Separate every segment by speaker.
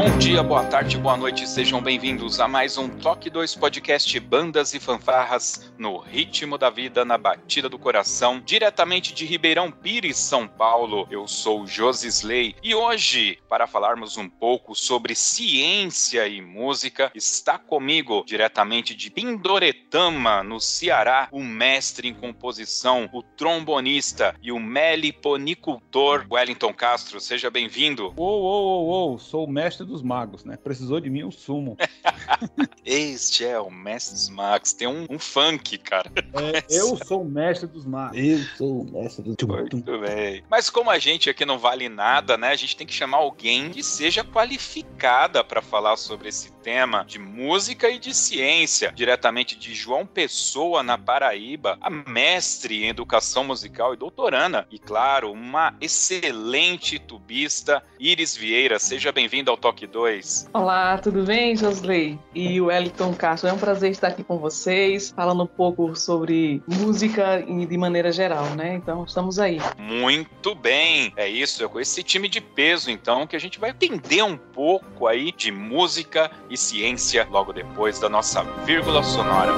Speaker 1: Bom dia, boa tarde, boa noite, sejam bem-vindos a mais um Toque 2 Podcast Bandas e Fanfarras no ritmo da vida, na batida do coração, diretamente de Ribeirão Pires, São Paulo. Eu sou Josisley e hoje, para falarmos um pouco sobre ciência e música, está comigo, diretamente de Pindoretama, no Ceará, o mestre em composição, o trombonista e o meliponicultor Wellington Castro. Seja bem-vindo.
Speaker 2: Uou, uou, uou, uou, sou o mestre dos magos, né? Precisou de mim, eu sumo.
Speaker 1: este é o mestre dos magos. Tem um, um funk, cara.
Speaker 2: É, eu sou o mestre dos magos. Eu sou o mestre dos
Speaker 1: Muito bem. Mas como a gente aqui não vale nada, né? A gente tem que chamar alguém que seja qualificada para falar sobre esse tema de música e de ciência, diretamente de João Pessoa, na Paraíba, a mestre em educação musical e doutorana, e claro, uma excelente tubista, Iris Vieira. Seja bem-vinda ao Toque 2.
Speaker 3: Olá, tudo bem, Josley? E o Wellington Castro, é um prazer estar aqui com vocês, falando um pouco sobre música de maneira geral, né? Então, estamos aí.
Speaker 1: Muito bem, é isso, é com esse time de peso, então, que a gente vai entender um pouco aí de música e ciência logo depois da nossa vírgula sonora.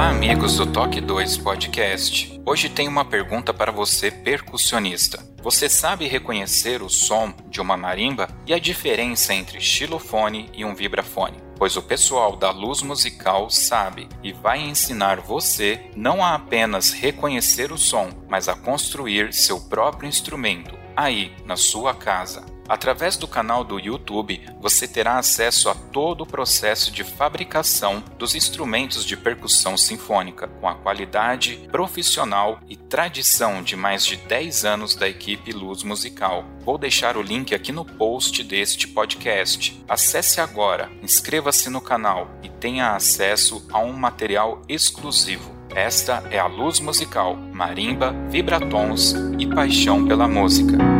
Speaker 1: Olá, amigos do Toque 2 Podcast. Hoje tem uma pergunta para você, percussionista. Você sabe reconhecer o som de uma marimba e a diferença entre xilofone e um vibrafone? Pois o pessoal da luz musical sabe e vai ensinar você não a apenas reconhecer o som, mas a construir seu próprio instrumento aí na sua casa. Através do canal do YouTube, você terá acesso a todo o processo de fabricação dos instrumentos de percussão sinfônica, com a qualidade profissional e tradição de mais de 10 anos da equipe Luz Musical. Vou deixar o link aqui no post deste podcast. Acesse agora, inscreva-se no canal e tenha acesso a um material exclusivo. Esta é a Luz Musical, marimba, vibratons e paixão pela música.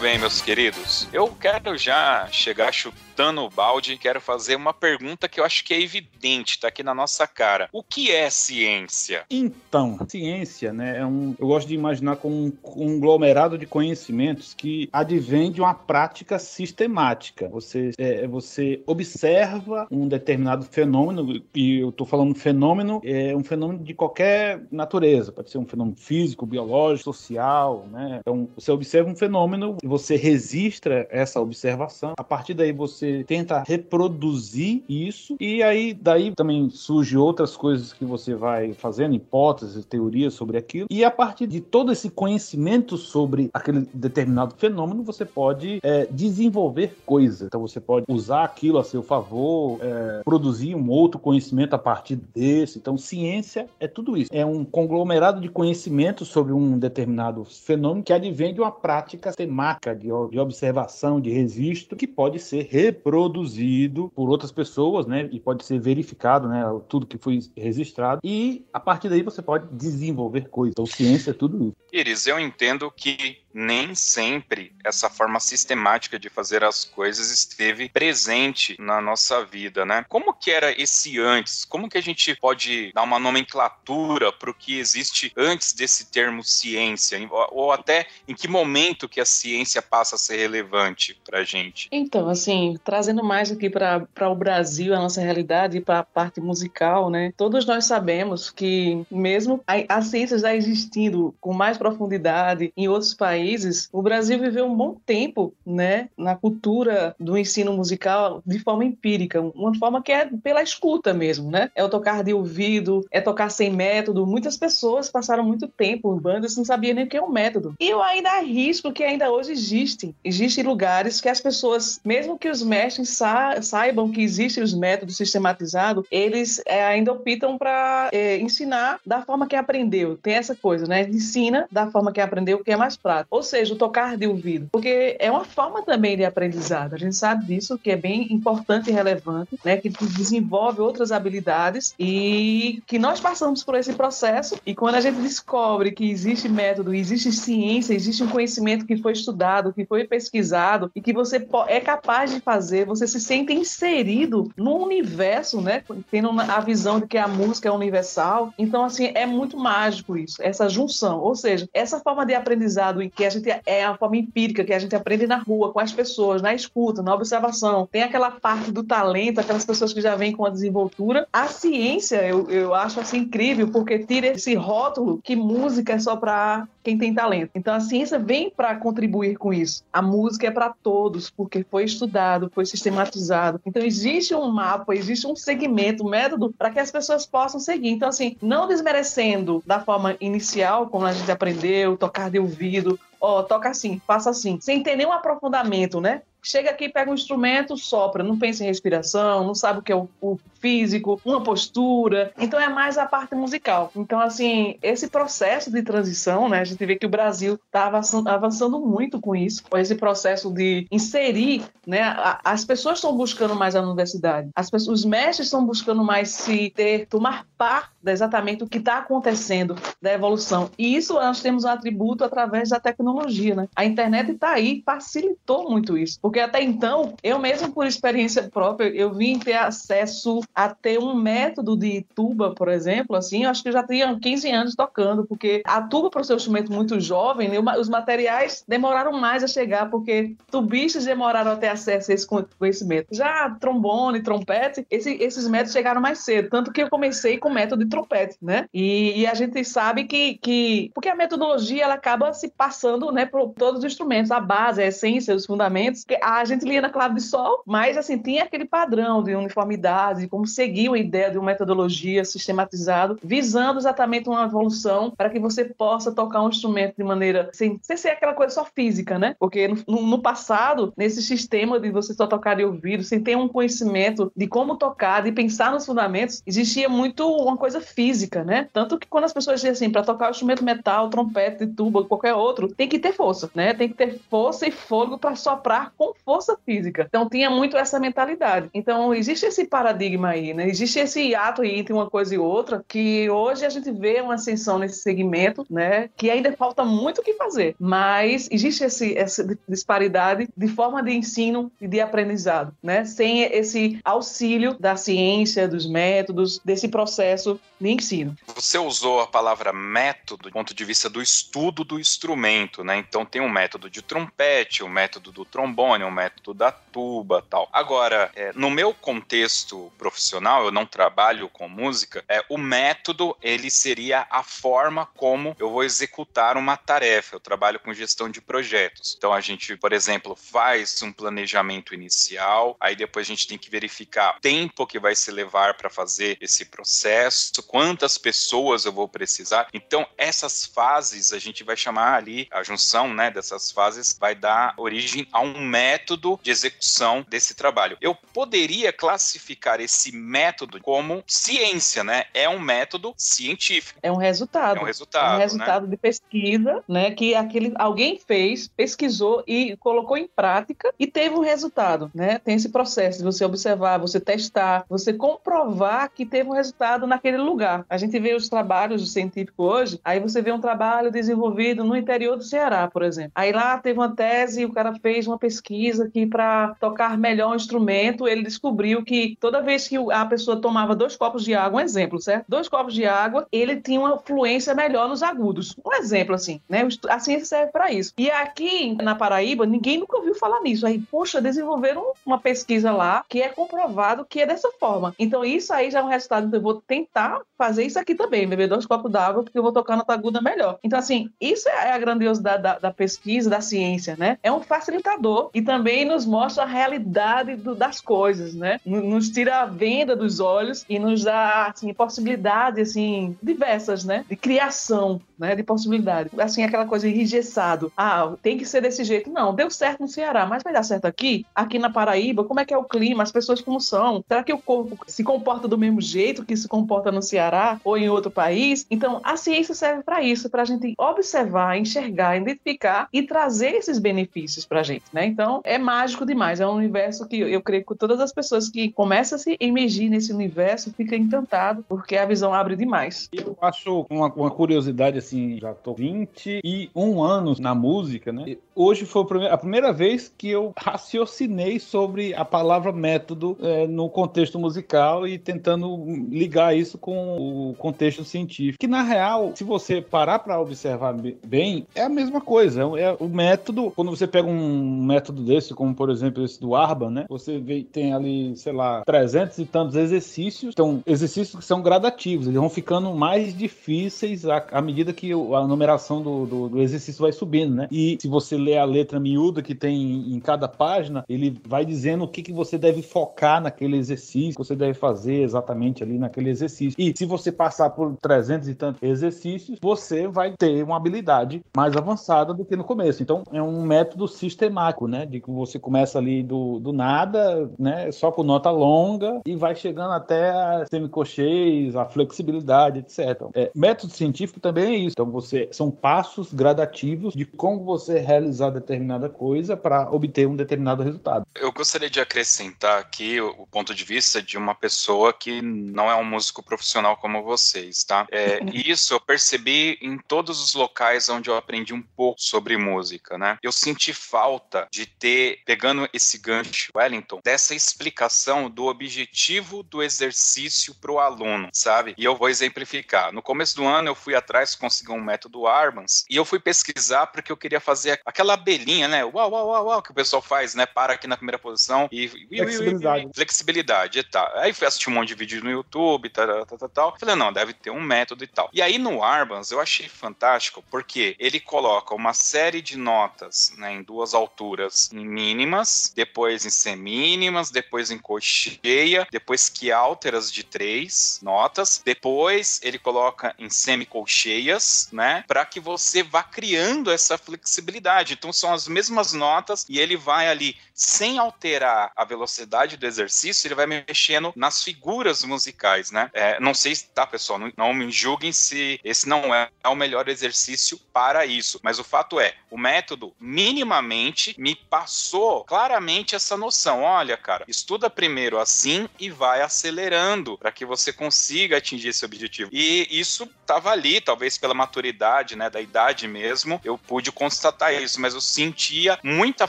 Speaker 1: Bem, meus queridos. Eu quero já chegar o balde, quero fazer uma pergunta que eu acho que é evidente, tá aqui na nossa cara. O que é ciência?
Speaker 2: Então, ciência, né, é um, eu gosto de imaginar como um conglomerado de conhecimentos que advém de uma prática sistemática. Você, é, você observa um determinado fenômeno, e eu estou falando fenômeno, é um fenômeno de qualquer natureza, pode ser um fenômeno físico, biológico, social, né? Então, você observa um fenômeno, você registra essa observação, a partir daí você tenta reproduzir isso e aí daí também surge outras coisas que você vai fazendo, hipóteses, teorias sobre aquilo. E a partir de todo esse conhecimento sobre aquele determinado fenômeno, você pode é, desenvolver coisas. Então você pode usar aquilo a seu favor, é, produzir um outro conhecimento a partir desse. Então ciência é tudo isso. É um conglomerado de conhecimento sobre um determinado fenômeno que advém de uma prática temática de, de observação, de registro, que pode ser reproduzido por outras pessoas, né? E pode ser verificado, né? Tudo que foi registrado. E a partir daí você pode desenvolver coisas. Então ciência é tudo isso.
Speaker 1: Iris, eu entendo que nem sempre essa forma sistemática de fazer as coisas esteve presente na nossa vida, né? Como que era esse antes? Como que a gente pode dar uma nomenclatura para o que existe antes desse termo ciência? Ou até em que momento que a ciência passa a ser relevante para a gente?
Speaker 3: Então, assim, trazendo mais aqui para o Brasil, a nossa realidade e para a parte musical, né? Todos nós sabemos que mesmo a, a ciência já existindo com mais profundidade em outros países, países, o Brasil viveu um bom tempo, né, na cultura do ensino musical de forma empírica, uma forma que é pela escuta mesmo, né? É o tocar de ouvido, é tocar sem método. Muitas pessoas passaram muito tempo em bandas não sabiam nem o que é um método. E eu ainda arrisco que ainda hoje existem. Existem lugares que as pessoas, mesmo que os mestres sa saibam que existem os métodos sistematizados, eles é, ainda optam para é, ensinar da forma que aprendeu. Tem essa coisa, né? Ensina da forma que aprendeu, que é mais prático ou seja, o tocar de ouvido, porque é uma forma também de aprendizado. A gente sabe disso, que é bem importante e relevante, né, que desenvolve outras habilidades e que nós passamos por esse processo. E quando a gente descobre que existe método, existe ciência, existe um conhecimento que foi estudado, que foi pesquisado e que você é capaz de fazer, você se sente inserido no universo, né, tendo a visão de que a música é universal. Então, assim, é muito mágico isso, essa junção, ou seja, essa forma de aprendizado que a gente é a forma empírica, que a gente aprende na rua, com as pessoas, na escuta, na observação. Tem aquela parte do talento, aquelas pessoas que já vêm com a desenvoltura. A ciência, eu, eu acho assim incrível, porque tira esse rótulo que música é só para quem tem talento. Então a ciência vem para contribuir com isso. A música é para todos, porque foi estudado, foi sistematizado. Então existe um mapa, existe um segmento, um método para que as pessoas possam seguir. Então assim, não desmerecendo da forma inicial, como a gente aprendeu, tocar de ouvido, ó, toca assim, faça assim, sem ter nenhum aprofundamento, né? chega aqui, pega um instrumento, sopra, não pensa em respiração, não sabe o que é o, o, físico, uma postura. Então é mais a parte musical. Então, assim, esse processo de transição, né? A gente vê que o Brasil está avançando, muito com isso, com esse processo de inserir, né? as pessoas estão buscando mais a universidade, as pessoas, os mestres estão buscando mais se ter, tomar parte exatamente o que está acontecendo da evolução. E isso nós temos um atributo através da tecnologia, né? A internet está aí, facilitou muito isso porque até então, eu mesmo por experiência própria, eu vim ter acesso a ter um método de tuba, por exemplo, assim, eu acho que já tinha 15 anos tocando, porque a tuba, para o seu instrumento muito jovem, né, os materiais demoraram mais a chegar, porque tubistas demoraram a ter acesso a esse conhecimento. Já trombone, trompete, esse, esses métodos chegaram mais cedo, tanto que eu comecei com o método de trompete, né? E, e a gente sabe que, que, porque a metodologia, ela acaba se passando, né, por todos os instrumentos, a base, a essência, os fundamentos, a gente lia na clave de sol, mas assim, tinha aquele padrão de uniformidade, de como seguir uma ideia de uma metodologia sistematizada, visando exatamente uma evolução para que você possa tocar um instrumento de maneira sem, sem ser aquela coisa só física, né? Porque no, no passado, nesse sistema de você só tocar de ouvido, sem ter um conhecimento de como tocar, de pensar nos fundamentos, existia muito uma coisa física, né? Tanto que quando as pessoas dizem assim, para tocar o instrumento metal, trompete, tuba, qualquer outro, tem que ter força, né? Tem que ter força e fôlego para soprar com força física. Então tinha muito essa mentalidade. Então existe esse paradigma aí, né? Existe esse ato aí entre uma coisa e outra que hoje a gente vê uma ascensão nesse segmento, né? Que ainda falta muito o que fazer, mas existe esse, essa disparidade de forma de ensino e de aprendizado, né? Sem esse auxílio da ciência, dos métodos, desse processo de ensino.
Speaker 1: Você usou a palavra método do ponto de vista do estudo do instrumento, né? Então tem um método de trompete, um método do trombone, o método da tuba tal. Agora, é, no meu contexto profissional, eu não trabalho com música, é, o método ele seria a forma como eu vou executar uma tarefa. Eu trabalho com gestão de projetos. Então a gente, por exemplo, faz um planejamento inicial, aí depois a gente tem que verificar o tempo que vai se levar para fazer esse processo, quantas pessoas eu vou precisar. Então essas fases a gente vai chamar ali a junção, né, dessas fases vai dar origem a um método de execução desse trabalho. Eu poderia classificar esse método como ciência, né? É um método científico.
Speaker 3: É um resultado.
Speaker 1: É um resultado. É
Speaker 3: um resultado
Speaker 1: né?
Speaker 3: de pesquisa, né? Que aquele alguém fez, pesquisou e colocou em prática e teve um resultado, né? Tem esse processo de você observar, você testar, você comprovar que teve um resultado naquele lugar. A gente vê os trabalhos científicos hoje, aí você vê um trabalho desenvolvido no interior do Ceará, por exemplo. Aí lá teve uma tese, o cara fez uma pesquisa que para tocar melhor um instrumento, ele descobriu que toda vez que a pessoa tomava dois copos de água, um exemplo, certo? Dois copos de água, ele tinha uma fluência melhor nos agudos. Um exemplo assim, né? A ciência serve para isso. E aqui na Paraíba, ninguém nunca ouviu falar nisso. Aí, poxa, desenvolveram uma pesquisa lá que é comprovado que é dessa forma. Então, isso aí já é um resultado. Então, eu vou tentar fazer isso aqui também, beber dois copos d'água, porque eu vou tocar na aguda melhor. Então, assim, isso é a grandiosidade da, da, pesquisa, da ciência, né? É um facilitador e também nos mostra a realidade do, das coisas, né? Nos tira a venda dos olhos e nos dá, assim, possibilidades, assim, diversas, né? De criação, né? De possibilidade. Assim, aquela coisa engessado. Ah, tem que ser desse jeito. Não, deu certo no Ceará, mas vai dar certo aqui? Aqui na Paraíba, como é que é o clima? As pessoas como são? Será que o corpo se comporta do mesmo jeito que se comporta no Ceará ou em outro país? Então, a ciência serve para isso, para a gente observar, enxergar, identificar e trazer esses benefícios para a gente, né? Então, é mágico demais. É um universo que eu creio que todas as pessoas que começam a se emergir nesse universo ficam encantadas, porque a visão abre demais.
Speaker 2: Eu acho uma, uma curiosidade, assim, já tô 21 anos na música, né? Hoje foi a primeira vez que eu raciocinei sobre a palavra método é, no contexto musical e tentando ligar isso com o contexto científico. Que na real, se você parar para observar bem, é a mesma coisa. É o método. Quando você pega um método desse, como por exemplo esse do Arban, né? Você vê, tem ali, sei lá, 300 e tantos exercícios. Então, exercícios que são gradativos. Eles vão ficando mais difíceis à, à medida que a numeração do, do, do exercício vai subindo, né? E se você ler a letra miúda que tem em cada página, ele vai dizendo o que, que você deve focar naquele exercício, que você deve fazer exatamente ali naquele exercício. E se você passar por 300 e tantos exercícios, você vai ter uma habilidade mais avançada do que no começo. Então, é um método sistemático, né? De que você começa ali do, do nada, né? Só com nota longa e vai chegando até a semicocheias, a flexibilidade, etc. É, método científico também é isso. Então, você são passos gradativos de como você realizar determinada coisa para obter um determinado resultado.
Speaker 1: Eu gostaria de acrescentar aqui o, o, ponto de vista de uma pessoa que não é um músico profissional como vocês, tá? É, isso eu percebi em todos os locais onde eu aprendi um pouco sobre música, né? Eu senti falta de ter, pegando esse gancho, Wellington, dessa explicação do objetivo do exercício para o aluno, sabe? E eu vou exemplificar. No começo do ano eu fui atrás, consegui um método Arbans e eu fui pesquisar porque eu queria fazer aquela abelhinha, né? Uau, uau, uau, uau, que o pessoal faz, né? Para aqui na primeira posição e.
Speaker 2: Flexibilidade.
Speaker 1: Flexibilidade e tal. Aí fui assistir um monte de vídeo no YouTube, tal, tal, tal, tal. Falei, não, deve ter um método e tal. E aí no Arbans eu achei fantástico porque ele coloca uma série de notas né, em duas alturas em mínimas, depois em semínimas, depois em cocheia, depois que alteras de três notas, depois ele coloca em semicolcheias, né? Para que você vá criando essa flexibilidade. Então são as mesmas notas e ele vai ali sem alterar a velocidade do exercício, ele vai mexendo nas figuras musicais, né? É, não sei, tá, pessoal? Não, não, me julguem se esse não é, é o melhor exercício para isso, mas o fato é, o método minimamente me passou claramente essa noção. Olha, cara, estuda primeiro assim e vai acelerando para que você consiga atingir esse objetivo. E isso estava ali, talvez pela maturidade, né, da idade mesmo, eu pude constatar isso, mas eu sentia muita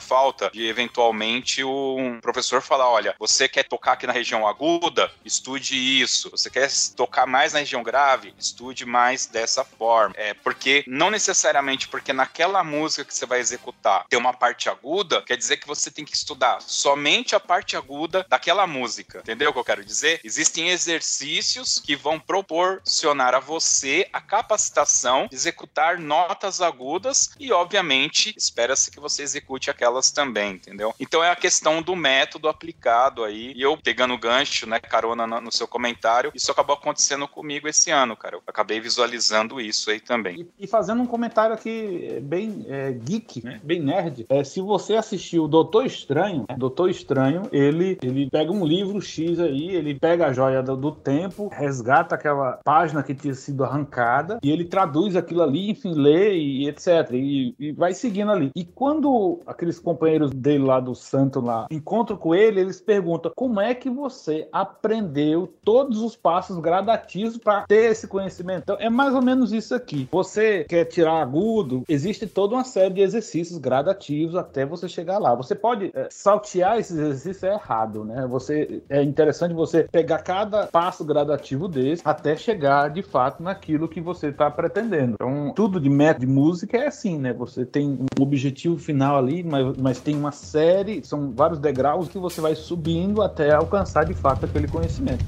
Speaker 1: falta de eventualmente um professor falar: olha, você quer tocar aqui na região aguda? Estude isso. Você quer tocar mais na região grave? Estude mais dessa forma. É, porque não necessariamente porque naquela música que você vai executar tem uma parte aguda, quer dizer que você tem que estudar somente a parte aguda daquela música. Entendeu o que eu quero dizer? Existem exercícios que vão proporcionar a você a capacitação de executar notas agudas e, obviamente, espera-se que você execute aquelas também, entendeu? Então é a questão do método aplicado aí. E eu pegando o gancho, né, carona no, seu comentário, isso acabou acontecendo comigo esse ano, cara. Eu acabei visualizando isso aí também.
Speaker 2: E, e fazendo um comentário aqui é, bem é, geek, né? bem nerd, é, se você assistiu Doutor Estranho, né? Doutor Estranho, ele, ele pega um livro X aí, ele pega a joia do, do tempo, resgata aquela página que tinha sido arrancada e ele traduz aquilo ali, enfim, lê e, etc. E, e vai seguindo ali. E quando aqueles companheiros dele lá do santo lá encontram com ele, eles perguntam como é que você aprendeu todos os passos gradativos para ter esse conhecimento. Então, é mais ou menos isso aqui. Você quer tirar agudo, existe toda uma série de exercícios gradativos até você chegar lá. Você pode é, saltear esses exercícios é errado, né? Você é interessante você pegar cada passo gradativo desse até chegar de fato naquilo que você está pretendendo. Então, tudo de método de música é assim, né? Você tem um objetivo final ali, mas, mas tem uma série, são vários degraus que você vai subindo até alcançar de fato aquele conhecimento.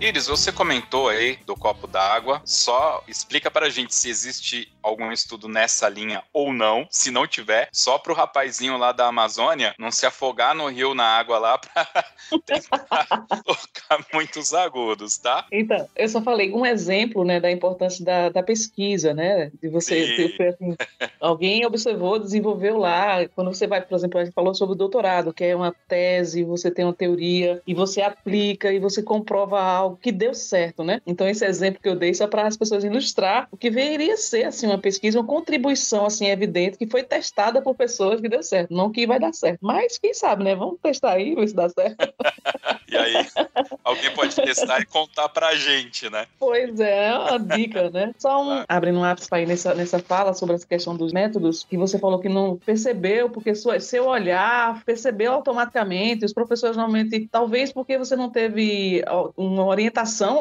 Speaker 1: Iris, você comentou aí do copo d'água. Só explica pra gente se existe algum estudo nessa linha ou não. Se não tiver, só pro rapazinho lá da Amazônia não se afogar no rio na água lá pra tentar tocar muitos agudos, tá?
Speaker 3: Então, eu só falei um exemplo, né, da importância da, da pesquisa, né? De você, ter, assim, alguém observou, desenvolveu lá. Quando você vai, por exemplo, a gente falou sobre o doutorado, que é uma tese, você tem uma teoria e você aplica e você comprova algo algo que deu certo, né? Então esse exemplo que eu dei só para as pessoas ilustrar o que viria ser assim uma pesquisa, uma contribuição assim evidente que foi testada por pessoas que deu certo, não que vai dar certo. Mas quem sabe, né? Vamos testar aí, ver se dá certo.
Speaker 1: e aí, alguém pode testar e contar pra gente, né?
Speaker 3: Pois é, é uma dica, né? Só um, abrindo um ápice aí nessa, nessa fala sobre essa questão dos métodos, que você falou que não percebeu, porque sua, seu olhar percebeu automaticamente, os professores normalmente, talvez porque você não teve uma orientação,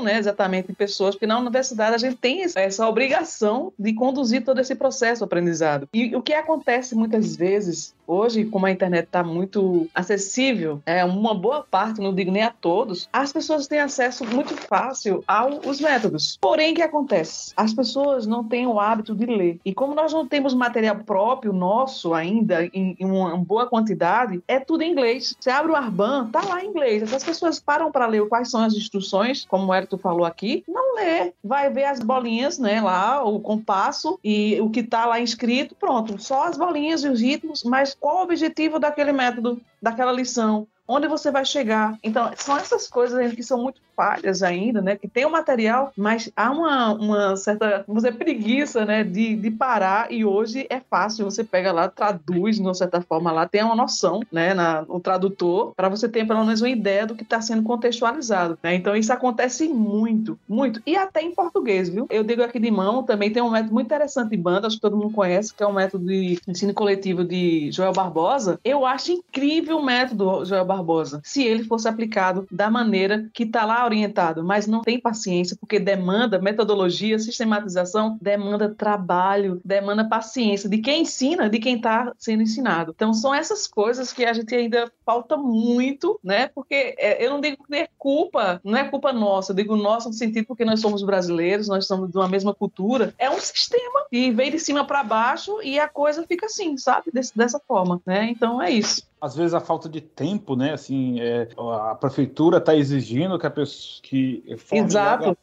Speaker 3: né, exatamente pessoas, porque na universidade a gente tem essa obrigação de conduzir todo esse processo aprendizado. E o que acontece muitas vezes hoje, como a internet está muito acessível, é uma boa parte, não digo nem a todos, as pessoas têm acesso muito fácil aos métodos. Porém, o que acontece? As pessoas não têm o hábito de ler. E como nós não temos material próprio nosso ainda em, em uma boa quantidade, é tudo em inglês. Você abre o Arban, tá lá em inglês. As pessoas param para ler quais são as instruções, como o Hérito falou aqui, não lê. Vai ver as bolinhas, né, lá, o compasso e o que tá lá escrito, pronto. Só as bolinhas e os ritmos, mas qual o objetivo daquele método, daquela lição? Onde você vai chegar? Então, são essas coisas que são muito falhas ainda, né? Que tem o material, mas há uma, uma certa, vamos dizer, preguiça, né? De, de parar e hoje é fácil, você pega lá, traduz de uma certa forma lá, tem uma noção, né? Na, no tradutor, para você ter pelo menos uma ideia do que está sendo contextualizado, né? Então isso acontece muito, muito. E até em português, viu? Eu digo aqui de mão, também tem um método muito interessante de banda, acho que todo mundo conhece, que é o método de ensino coletivo de Joel Barbosa. Eu acho incrível o método Joel Barbosa, se ele fosse aplicado da maneira que está lá orientado, mas não tem paciência, porque demanda metodologia, sistematização, demanda trabalho, demanda paciência de quem ensina, de quem está sendo ensinado. Então, são essas coisas que a gente ainda falta muito, né? Porque é, eu não digo que culpa, não é culpa nossa, eu digo nossa no sentido porque nós somos brasileiros, nós somos de uma mesma cultura. É um sistema que vem de cima para baixo e a coisa fica assim, sabe? Desse, dessa forma, né? Então é isso
Speaker 2: às vezes a falta de tempo, né? Assim, é, a prefeitura está exigindo que a pessoa que
Speaker 3: Exato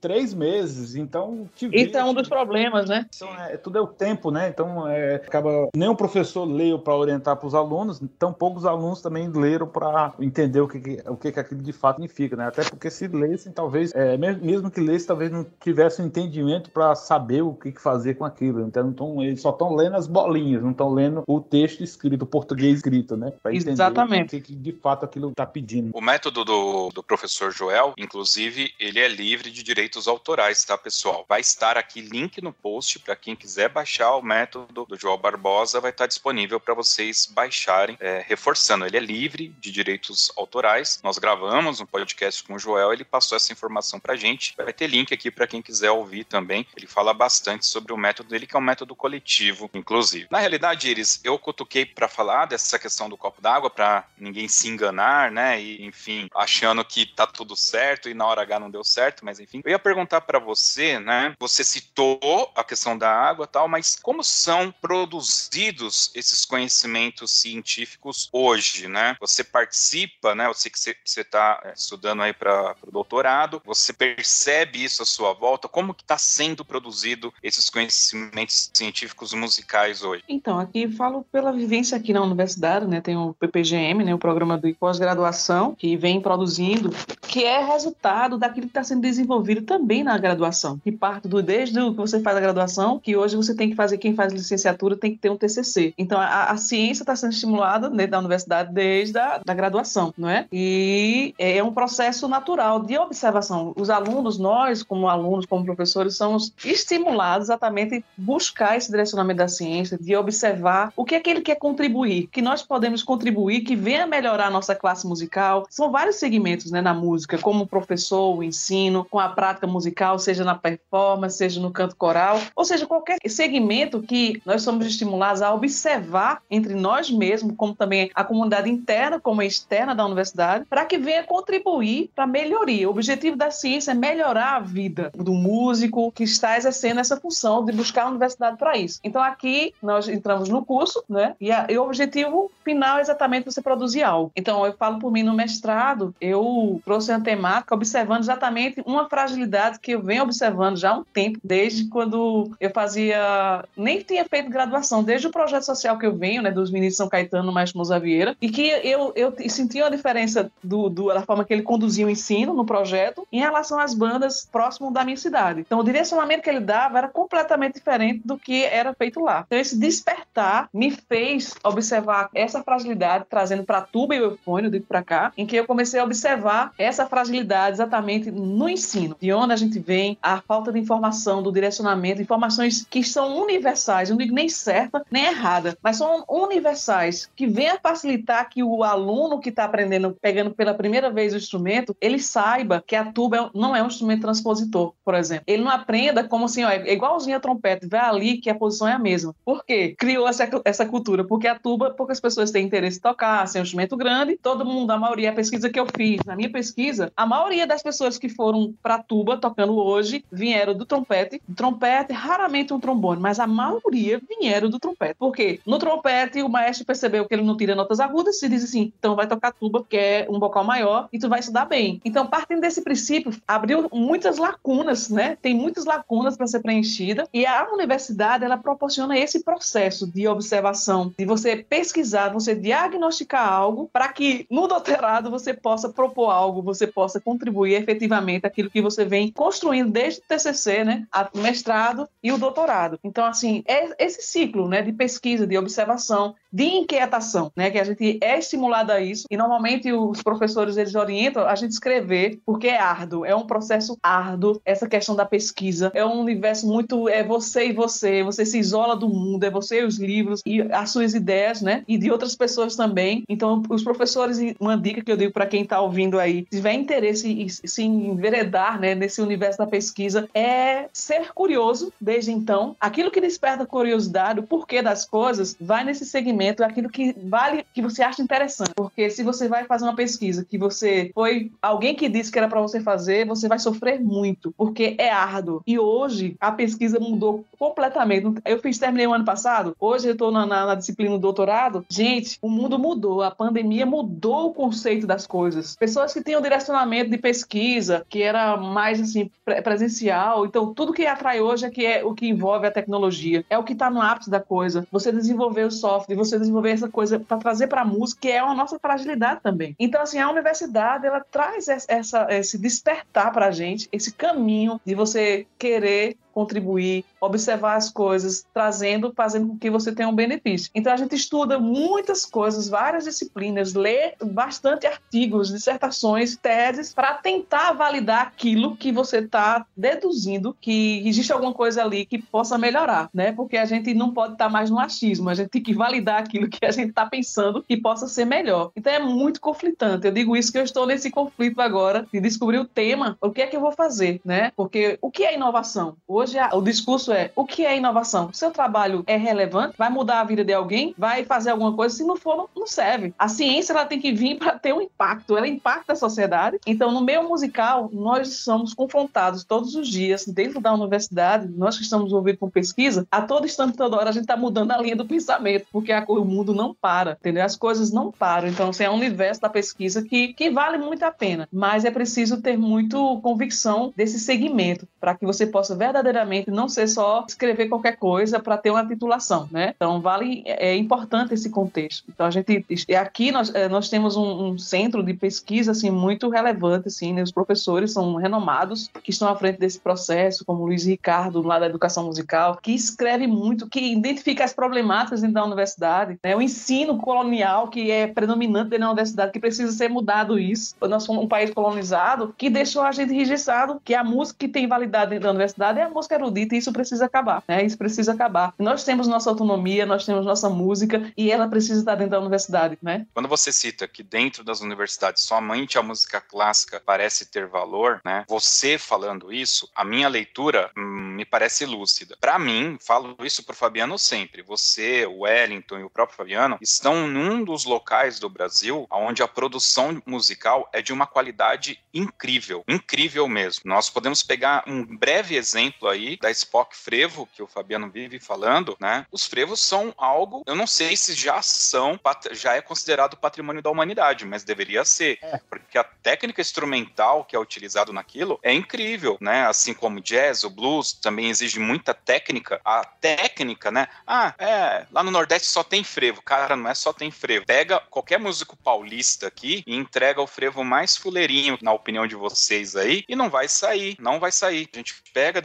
Speaker 2: três meses, então...
Speaker 3: Isso é um dos problemas, né?
Speaker 2: Então, é, tudo é o tempo, né? Então, é, acaba... Nem o professor leu para orientar para os alunos, tão poucos alunos também leram para entender o que, que, o que, que aquilo de fato significa, né? Até porque se lessem, talvez, é, mesmo que lessem, talvez não tivessem um entendimento para saber o que, que fazer com aquilo. Então, então eles só estão lendo as bolinhas, não estão lendo o texto escrito, o português escrito, né?
Speaker 3: Pra entender Exatamente.
Speaker 2: o que, que de fato aquilo está pedindo.
Speaker 1: O método do, do professor Joel, inclusive, ele é livre de direitos autorais, tá, pessoal? Vai estar aqui link no post para quem quiser baixar o método do João Barbosa, vai estar disponível para vocês baixarem. É, reforçando, ele é livre de direitos autorais. Nós gravamos um podcast com o Joel, ele passou essa informação para gente. Vai ter link aqui para quem quiser ouvir também. Ele fala bastante sobre o método dele, que é um método coletivo, inclusive. Na realidade, Iris, eu cutuquei para falar dessa questão do copo d'água para ninguém se enganar, né? E enfim, achando que tá tudo certo e na hora H não deu certo, mas enfim. Eu ia perguntar para você, né? Você citou a questão da água, tal, mas como são produzidos esses conhecimentos científicos hoje, né? Você participa, né? Eu sei que você está é, estudando aí para o doutorado. Você percebe isso à sua volta? Como que está sendo produzido esses conhecimentos científicos musicais hoje?
Speaker 3: Então, aqui falo pela vivência aqui na universidade, né? Tem o PPGM, né? O programa de pós-graduação que vem produzindo, que é resultado daquilo que está sendo desenvolvido também na graduação, que parte do desde o que você faz a graduação, que hoje você tem que fazer quem faz licenciatura tem que ter um TCC. Então, a, a ciência está sendo estimulada dentro da universidade desde a da graduação, não é? E é um processo natural de observação. Os alunos, nós, como alunos, como professores, somos estimulados exatamente a buscar esse direcionamento da ciência, de observar o que é que ele quer contribuir, que nós podemos contribuir, que venha melhorar a nossa classe musical. São vários segmentos né, na música, como o professor, o ensino, com a prática musical, seja na performance, seja no canto coral, ou seja, qualquer segmento que nós somos estimulados a observar entre nós mesmos, como também a comunidade interna, como externa da universidade, para que venha contribuir para a melhoria. O objetivo da ciência é melhorar a vida do músico que está exercendo essa função de buscar a universidade para isso. Então aqui nós entramos no curso, né? E, a, e o objetivo final é exatamente você produzir algo. Então eu falo por mim no mestrado, eu trouxe uma temática observando exatamente uma fragilidade que eu venho observando já há um tempo, desde quando eu fazia, nem tinha feito graduação, desde o projeto social que eu venho, né, dos meninos de São Caetano, mais Vieira, e que eu, eu senti a diferença do, do, da forma que ele conduzia o ensino no projeto em relação às bandas próximo da minha cidade. Então, o direcionamento que ele dava era completamente diferente do que era feito lá. Então, esse despertar me fez observar essa fragilidade, trazendo para tuba e o eufônio, digo para cá, em que eu comecei a observar essa fragilidade exatamente no ensino, de onde a gente vem, a falta de informação, do direcionamento, informações que são universais, não digo nem certa nem errada, mas são universais, que vêm a facilitar que o aluno que está aprendendo, pegando pela primeira vez o instrumento, ele saiba que a tuba é não é um instrumento transpositor, por exemplo. Ele não aprenda como assim, ó, é igualzinho a trompete, vai ali que a posição é a mesma. Por quê? Criou essa, essa cultura, porque a tuba, poucas pessoas têm interesse em tocar, ser um instrumento grande, todo mundo, a maioria, a pesquisa que eu fiz, na minha pesquisa, a maioria das pessoas que foram para tuba tocando hoje vieram do trompete, trompete, raramente um trombone, mas a maioria vieram do trompete. Por quê? No trompete, o maestro percebeu que ele não tira notas agudas e diz assim: então vai tocar tuba, que é um vocal maior, e tu vai estudar bem. Então, partindo desse princípio, abriu muitas lacunas, né? Tem muitas lacunas para ser preenchida, e a universidade ela proporciona esse processo de observação, de você pesquisar, você diagnosticar algo, para que no doutorado você possa propor algo, você possa contribuir efetivamente aquilo que você vem construindo desde o TCC, né, a mestrado e o doutorado. Então, assim, é esse ciclo, né, de pesquisa, de observação, de inquietação, né, que a gente é estimulado a isso e normalmente os professores eles orientam a gente escrever porque é árduo, é um processo árduo essa questão da pesquisa, é um universo muito é você e você, você se isola do mundo, é você e os livros e as suas ideias, né, e de outras pessoas também. Então, os professores, uma dica que eu digo para quem está ouvindo aí, se tiver interesse em se enveredar, né, nesse universo da pesquisa, é ser curioso desde então. Aquilo que desperta curiosidade, o porquê das coisas, vai nesse segmento, aquilo que vale, que você acha interessante. Porque se você vai fazer uma pesquisa que você foi alguém que disse que era para você fazer, você vai sofrer muito, porque é árduo. E hoje a pesquisa mudou completamente. Eu fiz, terminei o ano passado, hoje eu estou na, na, na, disciplina do doutorado. Gente, o mundo mudou, a pandemia mudou o conceito das coisas. Pessoas que tinham direcionamento de pesquisa, que era mais assim, presencial, então tudo que atrai hoje é que é o que envolve a tecnologia, é o que está no ápice da coisa. Você desenvolver o software, você desenvolver essa coisa para trazer para a música, que é a nossa fragilidade também. Então, assim, a universidade, ela traz essa, esse despertar para a gente, esse caminho de você querer contribuir, observar as coisas, trazendo, fazendo com que você tenha um benefício. Então a gente estuda muitas coisas, várias disciplinas, lê bastante artigos, dissertações, teses, para tentar validar aquilo que você está deduzindo que existe alguma coisa ali que possa melhorar, né? Porque a gente não pode estar tá mais no achismo, a gente tem que validar aquilo que a gente está pensando que possa ser melhor. Então é muito conflitante. Eu digo isso que eu estou nesse conflito agora de descobrir o tema, o que é que eu vou fazer, né? Porque o que é inovação? Hoje o discurso é o que é inovação? Seu trabalho é relevante? Vai mudar a vida de alguém? Vai fazer alguma coisa? Se não for, não serve. A ciência ela tem que vir para ter um impacto, ela impacta a sociedade. Então, no meio musical, nós somos confrontados todos os dias, dentro da universidade, nós que estamos envolvidos com pesquisa, a todo instante, toda hora, a gente está mudando a linha do pensamento, porque a, o mundo não para, entendeu? As coisas não param. Então, assim, é um universo da pesquisa que, que vale muito a pena, mas é preciso ter muito convicção desse segmento para que você possa verdadeiramente não ser só escrever qualquer coisa para ter uma titulação, né? Então, vale, é importante esse contexto. Então, a gente, aqui nós, é, nós temos um, um centro de pesquisa, assim, muito relevante, assim, né? Os professores são renomados que estão à frente desse processo, como Luiz Ricardo, lá da educação musical, que escreve muito, que identifica as problemáticas dentro da universidade, né? o ensino colonial que é predominante dentro da universidade, que precisa ser mudado isso. Nós somos um país colonizado que deixou a gente registrado que a música que tem validade dentro da universidade é a música erudita e isso precisa acabar, né? Isso precisa acabar. Nós temos nossa autonomia, nós temos nossa música e ela precisa estar dentro da universidade, né?
Speaker 1: Quando você cita que dentro das universidades somente a música clássica parece ter valor, né? Você falando isso, a minha leitura hum, me parece lúcida. Para mim, falo isso pro Fabiano sempre. Você, o Wellington e o próprio Fabiano estão num dos locais do Brasil onde a produção musical é de uma qualidade incrível, incrível mesmo. Nós podemos pegar um breve exemplo aí da Spock Frevo, que o Fabiano vive falando, né? Os frevos são algo, eu não sei se já são, já é considerado patrimônio da humanidade, mas deveria ser, é. porque a técnica instrumental que é utilizado naquilo é incrível, né? Assim como jazz, o blues também exige muita técnica. A técnica, né? Ah, é, lá no Nordeste só tem frevo. Cara, não é só tem frevo. Pega qualquer músico paulista aqui e entrega o frevo mais fuleirinho, na opinião de vocês aí, e não vai sair, não vai sair. A gente pega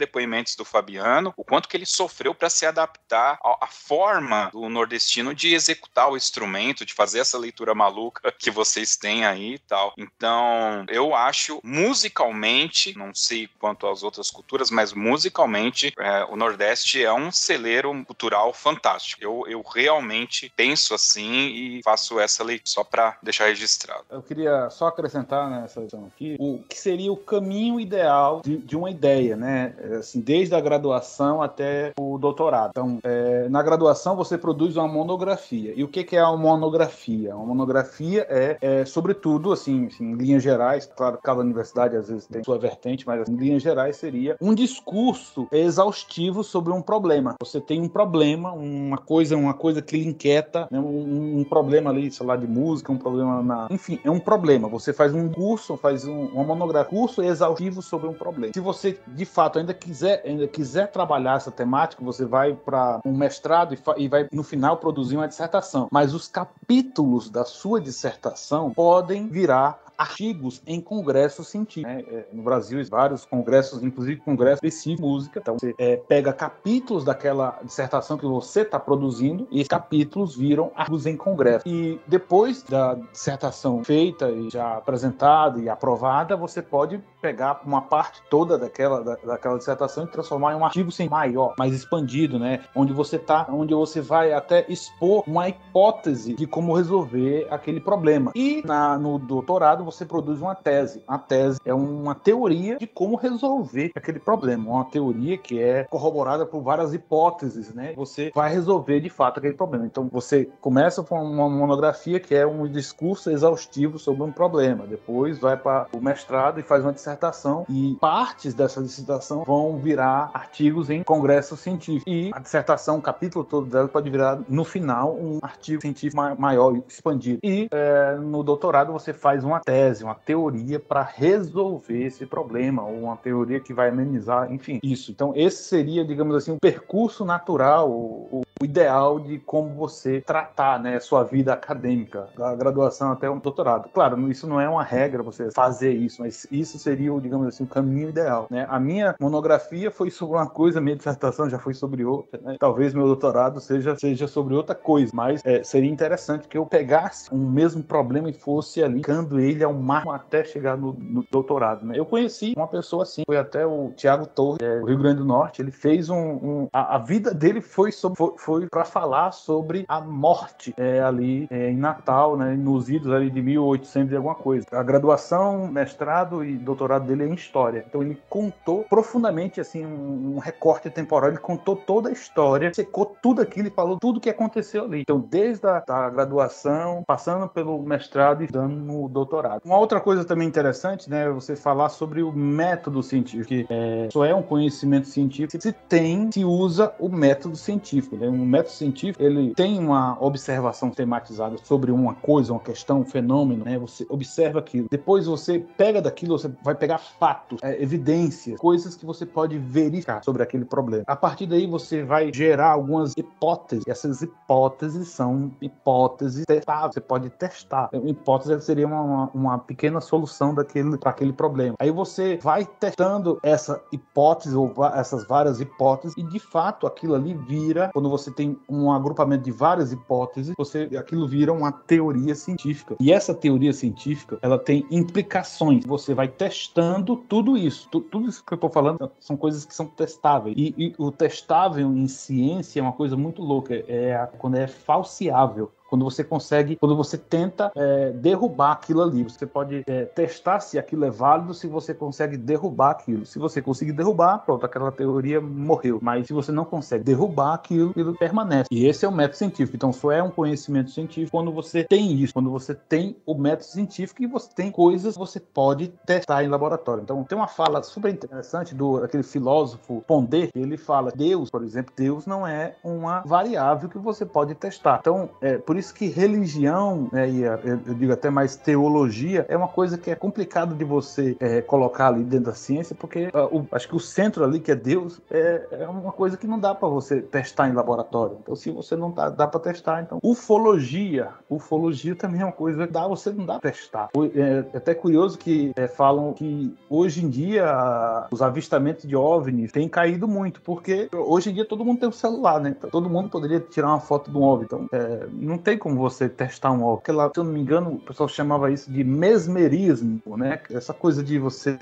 Speaker 1: do Fabiano, o quanto que ele sofreu para se adaptar à forma do nordestino de executar o instrumento, de fazer essa leitura maluca que vocês têm aí e tal. Então, eu acho musicalmente, não sei quanto às outras culturas, mas musicalmente, é, o Nordeste é um celeiro cultural fantástico. Eu, eu realmente penso assim e faço essa leitura só para deixar registrado.
Speaker 2: Eu queria só acrescentar nessa questão aqui o que seria o caminho ideal de, de, uma ideia, né? Assim, desde a graduação até o doutorado. Então, é, na graduação você produz uma monografia. E o que, que é uma monografia? Uma monografia é, é sobretudo, assim, assim, em linhas gerais, claro, cada universidade às vezes tem sua vertente, mas assim, em linhas gerais seria um discurso exaustivo sobre um problema. Você tem um problema, uma coisa, uma coisa que lhe inquieta, né? um, um, problema ali, sei lá, de música, um problema na. Enfim, é um problema. Você faz um curso, faz um, uma monografia, curso exaustivo sobre um problema. Se você de fato ainda quiser, ainda quiser trabalhar essa temática, você vai para um mestrado e, e vai no final produzir uma dissertação. Mas os capítulos da sua dissertação podem virar artigos em congressos científicos. Né? É, no Brasil, vários congressos, inclusive congressos de música. Então, você é, pega capítulos daquela dissertação que você está produzindo e capítulos viram artigos em congresso. E depois da dissertação feita e já apresentada e aprovada, você pode pegar uma parte toda daquela, da, daquela dissertação e transformar em um artigo sem maior, mais expandido, né? Onde você tá, onde você vai até expor uma hipótese de como resolver aquele problema. E na, no doutorado você produz uma tese. A tese é uma teoria de como resolver aquele problema, uma teoria que é corroborada por várias hipóteses, né? Você vai resolver de fato aquele problema. Então você começa com uma monografia que é um discurso exaustivo sobre um problema, depois vai para o mestrado e faz uma dissertação e partes dessa dissertação vão virar artigos em congressos científicos e a dissertação, o capítulo todo dela pode virar no final um artigo científico maior expandido. E é, no doutorado você faz uma tese tese, uma teoria para resolver esse problema, ou uma teoria que vai amenizar, enfim, isso. Então, esse seria, digamos assim, um percurso natural, o, o ideal de como você tratar, né, sua vida acadêmica, da graduação até um doutorado. Claro, isso não é uma regra você fazer isso, mas isso seria, digamos assim, o caminho ideal, né? A minha monografia foi sobre uma coisa, minha dissertação já foi sobre outra, né? Talvez meu doutorado seja, seja sobre outra coisa, mas é, seria interessante que eu pegasse um mesmo problema e fosse ali, cando ele ao máximo até chegar no, no doutorado, né? Eu conheci uma pessoa assim, foi até o Tiago Torres, é, do Rio Grande do Norte, ele fez um, um a, a, vida dele foi, foi, foi para falar sobre a morte é, ali é, em Natal, né? Nos idos ali de 1800 e alguma coisa. A graduação, mestrado e doutorado dele é em história. Então ele contou profundamente assim um, um recorte temporal, ele contou toda a história, secou tudo aquilo e falou tudo o que aconteceu ali. Então desde a da graduação, passando pelo mestrado e dando no doutorado. Uma outra coisa também interessante, né, é você falar sobre o método científico. Que, é, só é um conhecimento científico se tem, se usa o método científico. Né? Um método científico ele tem uma observação tematizada sobre uma coisa, uma questão, um fenômeno. Né? Você observa aquilo. Depois você pega daquilo, você vai pegar fatos, é, evidências, coisas que você pode verificar sobre aquele problema. A partir daí você vai gerar algumas hipóteses. Essas hipóteses são hipóteses testáveis. Você pode testar. Uma hipótese seria uma, uma pequena solução daquele para aquele problema. Aí você vai testando essa hipótese ou essas várias hipóteses e de fato aquilo ali vira quando você tem um agrupamento de várias hipóteses, você aquilo vira uma teoria científica. E essa teoria científica, ela tem implicações. Você vai testando tudo isso. Tu, tudo isso que eu estou falando são coisas que são testáveis. E, e, o testável em ciência é uma coisa muito louca. É a, quando é falseável quando você consegue, quando você tenta é, derrubar aquilo ali. Você pode é, testar se aquilo é válido, se você consegue derrubar aquilo. Se você conseguir derrubar, pronto, aquela teoria morreu. Mas se você não consegue derrubar aquilo, aquilo permanece. E esse é o método científico. Então, só é um conhecimento científico quando você tem isso, quando você tem o método científico e você tem coisas que você pode testar em laboratório. Então, tem uma fala super interessante do aquele filósofo Pondé, ele fala: Deus, por exemplo, Deus não é uma variável que você pode testar. Então, é, por isso isso que religião, né, e eu digo até mais teologia, é uma coisa que é complicado de você é, colocar ali dentro da ciência, porque uh, o, acho que o centro ali, que é Deus, é, é uma coisa que não dá para você testar em laboratório. Então, se você não tá, dá para testar, então. Ufologia. Ufologia também é uma coisa que dá, você não dá pra testar. É, é até curioso que é, falam que hoje em dia os avistamentos de OVNIs têm caído muito, porque hoje em dia todo mundo tem um celular, né? Então, todo mundo poderia tirar uma foto de um OVNI. Então, é, não tem tem como você testar um óculos. Se eu não me engano, o pessoal chamava isso de mesmerismo, né? Essa coisa de você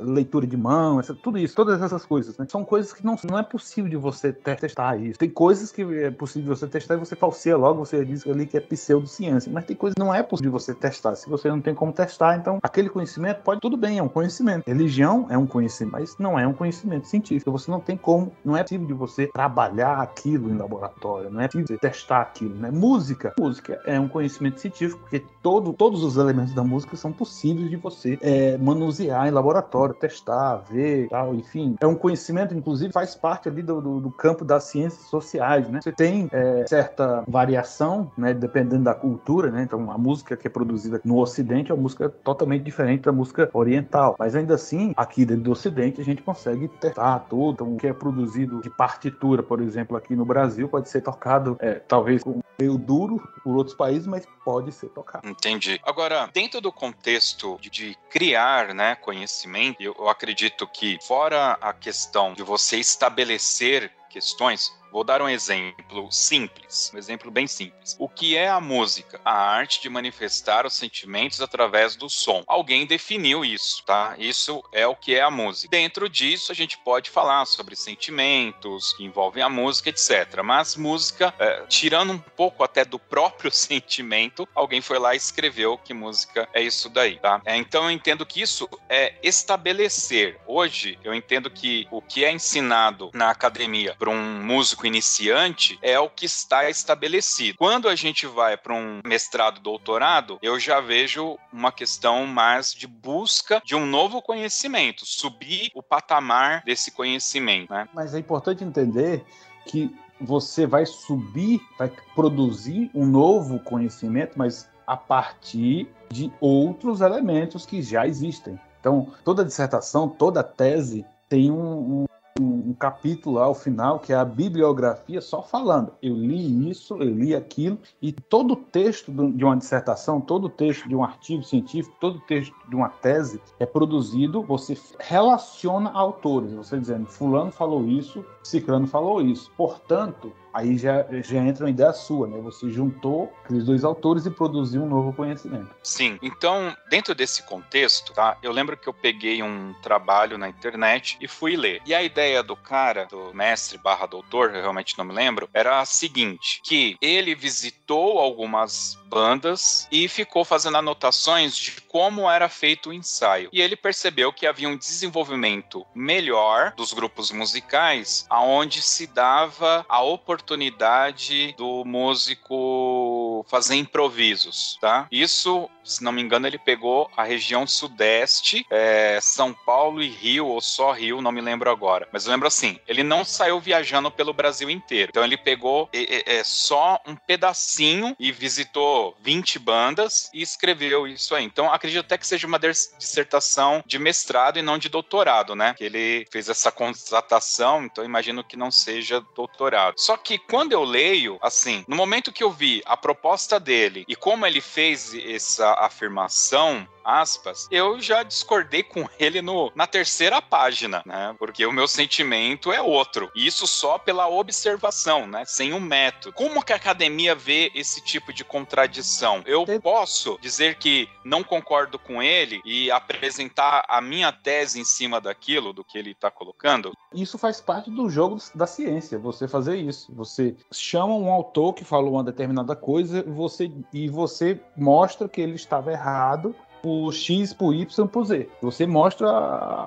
Speaker 2: leitura de mão, essa, tudo isso, todas essas coisas, né? São coisas que não, não é possível de você testar isso. Tem coisas que é possível de você testar e você falseia logo, você diz ali que é pseudociência, mas tem coisas que não é possível de você testar. Se você não tem como testar, então aquele conhecimento pode, tudo bem, é um conhecimento. Religião é um conhecimento, mas não é um conhecimento científico. Você não tem como, não é possível de você trabalhar aquilo em laboratório, não é possível de testar aquilo, né? Música música. Música é um conhecimento científico, porque todo, todos os elementos da música são possíveis de você é, manusear em laboratório, testar, ver, tal, enfim. É um conhecimento, inclusive, faz parte ali do, do, do campo das ciências sociais, né? Você tem é, certa variação, né, dependendo da cultura, né? Então, a música que é produzida no Ocidente é uma música totalmente diferente da música oriental. Mas ainda assim, aqui dentro do Ocidente, a gente consegue testar tudo. Então, o que é produzido de partitura, por exemplo, aqui no Brasil, pode ser tocado, é, talvez com meio duro por outros países, mas pode ser tocado.
Speaker 1: Entendi. Agora, dentro do contexto de, de criar né, conhecimento, eu, eu acredito que, fora a questão de você estabelecer questões, Vou dar um exemplo simples, um exemplo bem simples. O que é a música? A arte de manifestar os sentimentos através do som. Alguém definiu isso, tá? Isso é o que é a música. Dentro disso, a gente pode falar sobre sentimentos que envolvem a música, etc. Mas música, é, tirando um pouco até do próprio sentimento, alguém foi lá e escreveu que música é isso daí, tá? É, então eu entendo que isso é estabelecer. Hoje, eu entendo que o que é ensinado na academia para um músico iniciante é o que está estabelecido. Quando a gente vai para um mestrado, doutorado, eu já vejo uma questão mais de busca de um novo conhecimento, subir o patamar desse conhecimento. Né?
Speaker 2: Mas é importante entender que você vai subir, vai produzir um novo conhecimento, mas a partir de outros elementos que já existem. Então, toda dissertação, toda tese tem um, um um, um, capítulo lá ao final, que é a bibliografia, só falando. Eu li isso, eu li aquilo, e todo texto de uma dissertação, todo texto de um artigo científico, todo texto de uma tese é produzido, você relaciona autores, você dizendo, fulano falou isso, ciclano falou isso. Portanto, aí já, já entra uma ideia sua, né? Você juntou aqueles dois autores e produziu um novo conhecimento.
Speaker 1: Sim. Então, dentro desse contexto, tá? Eu lembro que eu peguei um trabalho na internet e fui ler. E a ideia do cara, do mestre barra doutor, eu realmente não me lembro, era a seguinte, que ele visitou algumas bandas e ficou fazendo anotações de como era feito o ensaio. E ele percebeu que havia um desenvolvimento melhor dos grupos musicais, aonde se dava a oportunidade do músico fazer improvisos, tá? Isso, se não me engano, ele pegou a região sudeste, é, São Paulo e Rio, ou só Rio, não me lembro agora. Mas eu lembro assim, ele não saiu viajando pelo Brasil inteiro. Então ele pegou é, é, só um pedacinho e visitou 20 bandas e escreveu isso aí. Então acredito até que seja uma dissertação de mestrado e não de doutorado, né? Que ele fez essa constatação, então imagino que não seja doutorado. Só que quando eu leio, assim, no momento que eu vi a proposta dele e como ele fez essa afirmação, aspas, eu já discordei com ele no, na terceira página, né? Porque o meu sentimento é outro. E isso só pela observação, né? Sem um método. Como que a academia vê esse tipo de contradição? Eu posso dizer que não concordo com ele e apresentar a minha tese em cima daquilo, do que ele está colocando?
Speaker 2: Isso faz parte do jogo da ciência, você fazer isso. Você chama um autor que falou uma determinada coisa você, e você mostra que ele estava errado por X, por Y, por Z. Você mostra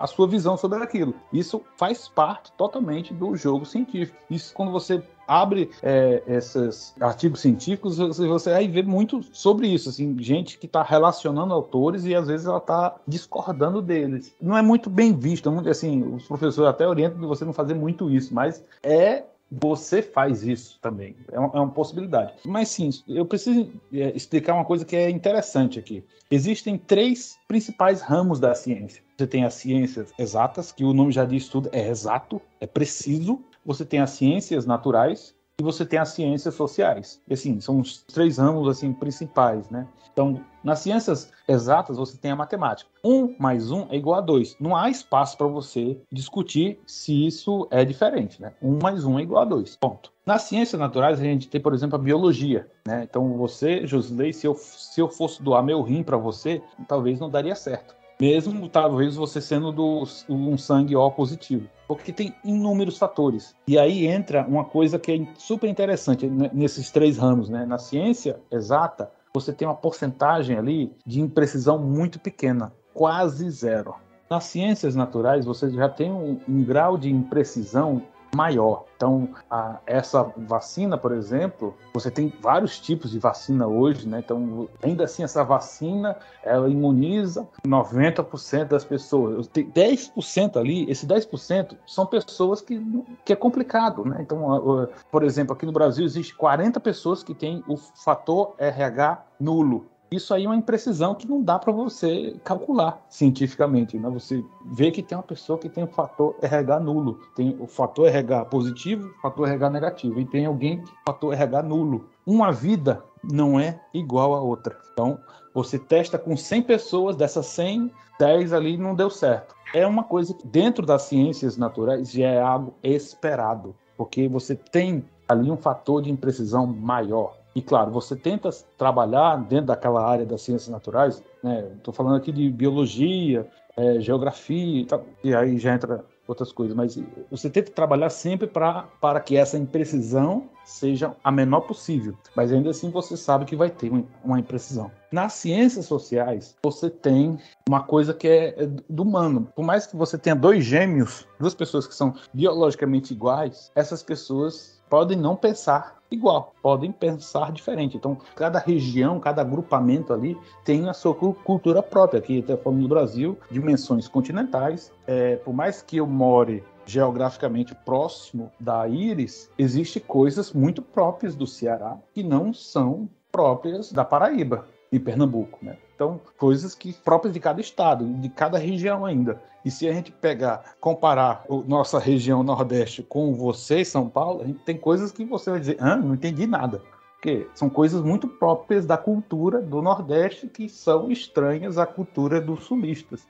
Speaker 2: a, sua visão sobre aquilo. Isso faz parte totalmente do jogo científico. Isso quando você abre é, esses artigos científicos, você, você vai ver muito sobre isso, assim, gente que está relacionando autores e às vezes ela está discordando deles. Não é muito bem visto, assim, os professores até orientam você não fazer muito isso, mas é você faz isso também. É uma, é uma possibilidade. Mas sim, eu preciso é, explicar uma coisa que é interessante aqui. Existem três principais ramos da ciência. Você tem as ciências exatas, que o nome já diz tudo, é exato, é preciso. Você tem as ciências naturais, e você tem as ciências sociais. Assim, são os três ramos assim principais, né? Então, nas ciências exatas, você tem a matemática. Um mais um é igual a dois. Não há espaço para você discutir se isso é diferente, né? Um mais um é igual a dois. Ponto. Nas ciências naturais, a gente tem, por exemplo, a biologia, né? Então, você, Josley, se eu, se eu fosse doar meu rim para você, talvez não daria certo mesmo talvez você sendo do, um sangue O positivo, porque tem inúmeros fatores. E aí entra uma coisa que é super interessante nesses três ramos, né? Na ciência exata, você tem uma porcentagem ali de imprecisão muito pequena, quase zero. Nas ciências naturais, você já tem um, um grau de imprecisão maior. Então, a, essa vacina, por exemplo, você tem vários tipos de vacina hoje, né? Então, ainda assim, essa vacina, ela imuniza 90% das pessoas. Tem 10% ali, esse 10% são pessoas que, que é complicado, né? Então, por exemplo, aqui no Brasil, existe 40 pessoas que têm o fator RH nulo. Isso aí é uma imprecisão que não dá para você calcular cientificamente. Né? Você vê que tem uma pessoa que tem o fator RH nulo, tem o fator RH positivo, fator RH negativo, e tem alguém com fator RH nulo. Uma vida não é igual a outra. Então, você testa com 100 pessoas, dessas 100, 10 ali não deu certo. É uma coisa que dentro das ciências naturais já é algo esperado, porque você tem ali um fator de imprecisão maior. E claro, você tenta trabalhar dentro daquela área das ciências naturais, né? Estou falando aqui de biologia, é, geografia e, tal, e aí já entra outras coisas, mas você tenta trabalhar sempre pra, para que essa imprecisão seja a menor possível, mas ainda assim você sabe que vai ter uma imprecisão. Nas ciências sociais, você tem uma coisa que é, é do humano. Por mais que você tenha dois gêmeos, duas pessoas que são biologicamente iguais, essas pessoas podem não pensar igual, podem pensar diferente. Então, cada região, cada agrupamento ali tem a sua cultura própria. Aqui, até falando no Brasil, dimensões continentais. É, por mais que eu more geograficamente próximo da Íris, existem coisas muito próprias do Ceará que não são próprias da Paraíba. em Pernambuco, né? Então, coisas que próprias de cada estado, de cada região ainda. E se a gente pegar, comparar nossa região Nordeste com você, São Paulo, a gente tem coisas que você vai dizer, ah, não entendi nada. Porque são coisas muito próprias da cultura do Nordeste que são estranhas à cultura dos sulistas.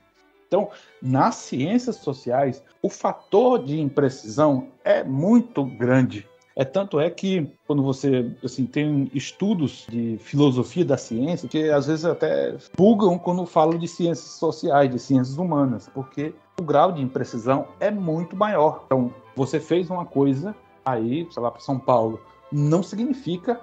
Speaker 2: Então, nas ciências sociais, o fator de imprecisão é muito grande. É tanto é que quando você assim tem estudos de filosofia da ciência que às vezes até bugam quando falam de ciências sociais, de ciências humanas, porque o grau de imprecisão é muito maior. Então, você fez uma coisa aí, sei lá, para São Paulo, não significa,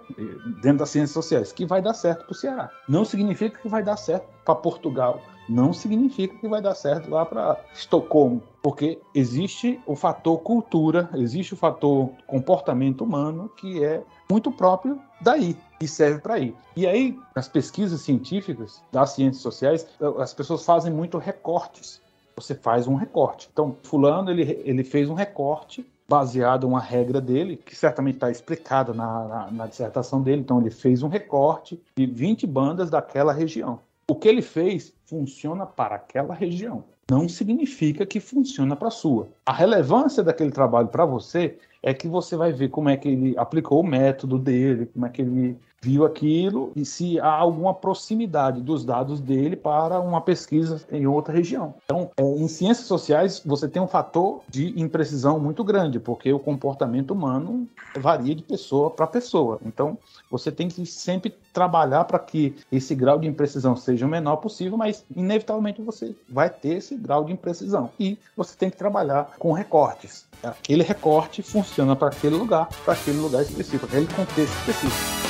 Speaker 2: dentro das ciências sociais, que vai dar certo para o Ceará. Não significa que vai dar certo para Portugal não significa que vai dar certo lá para Estocolmo, porque existe o fator cultura, existe o fator comportamento humano que é muito próprio daí e serve para aí. E aí, nas pesquisas científicas das ciências sociais, as pessoas fazem muito recortes. Você faz um recorte. Então, fulano ele, ele fez um recorte baseado em uma regra dele, que certamente está explicada na, na, na dissertação dele. Então, ele fez um recorte de 20 bandas daquela região. O que ele fez funciona para aquela região. Não significa que funciona para a sua. A relevância daquele trabalho para você é que você vai ver como é que ele aplicou o método dele, como é que ele viu aquilo e se há alguma proximidade dos dados dele para uma pesquisa em outra região. Então, é, em ciências sociais, você tem um fator de imprecisão muito grande, porque o comportamento humano varia de pessoa para pessoa. Então, você tem que sempre trabalhar para que esse grau de imprecisão seja o menor possível, mas inevitavelmente você vai ter esse grau de imprecisão. E você tem que trabalhar com recortes. Aquele recorte funciona para aquele lugar, para aquele lugar específico, aquele contexto específico.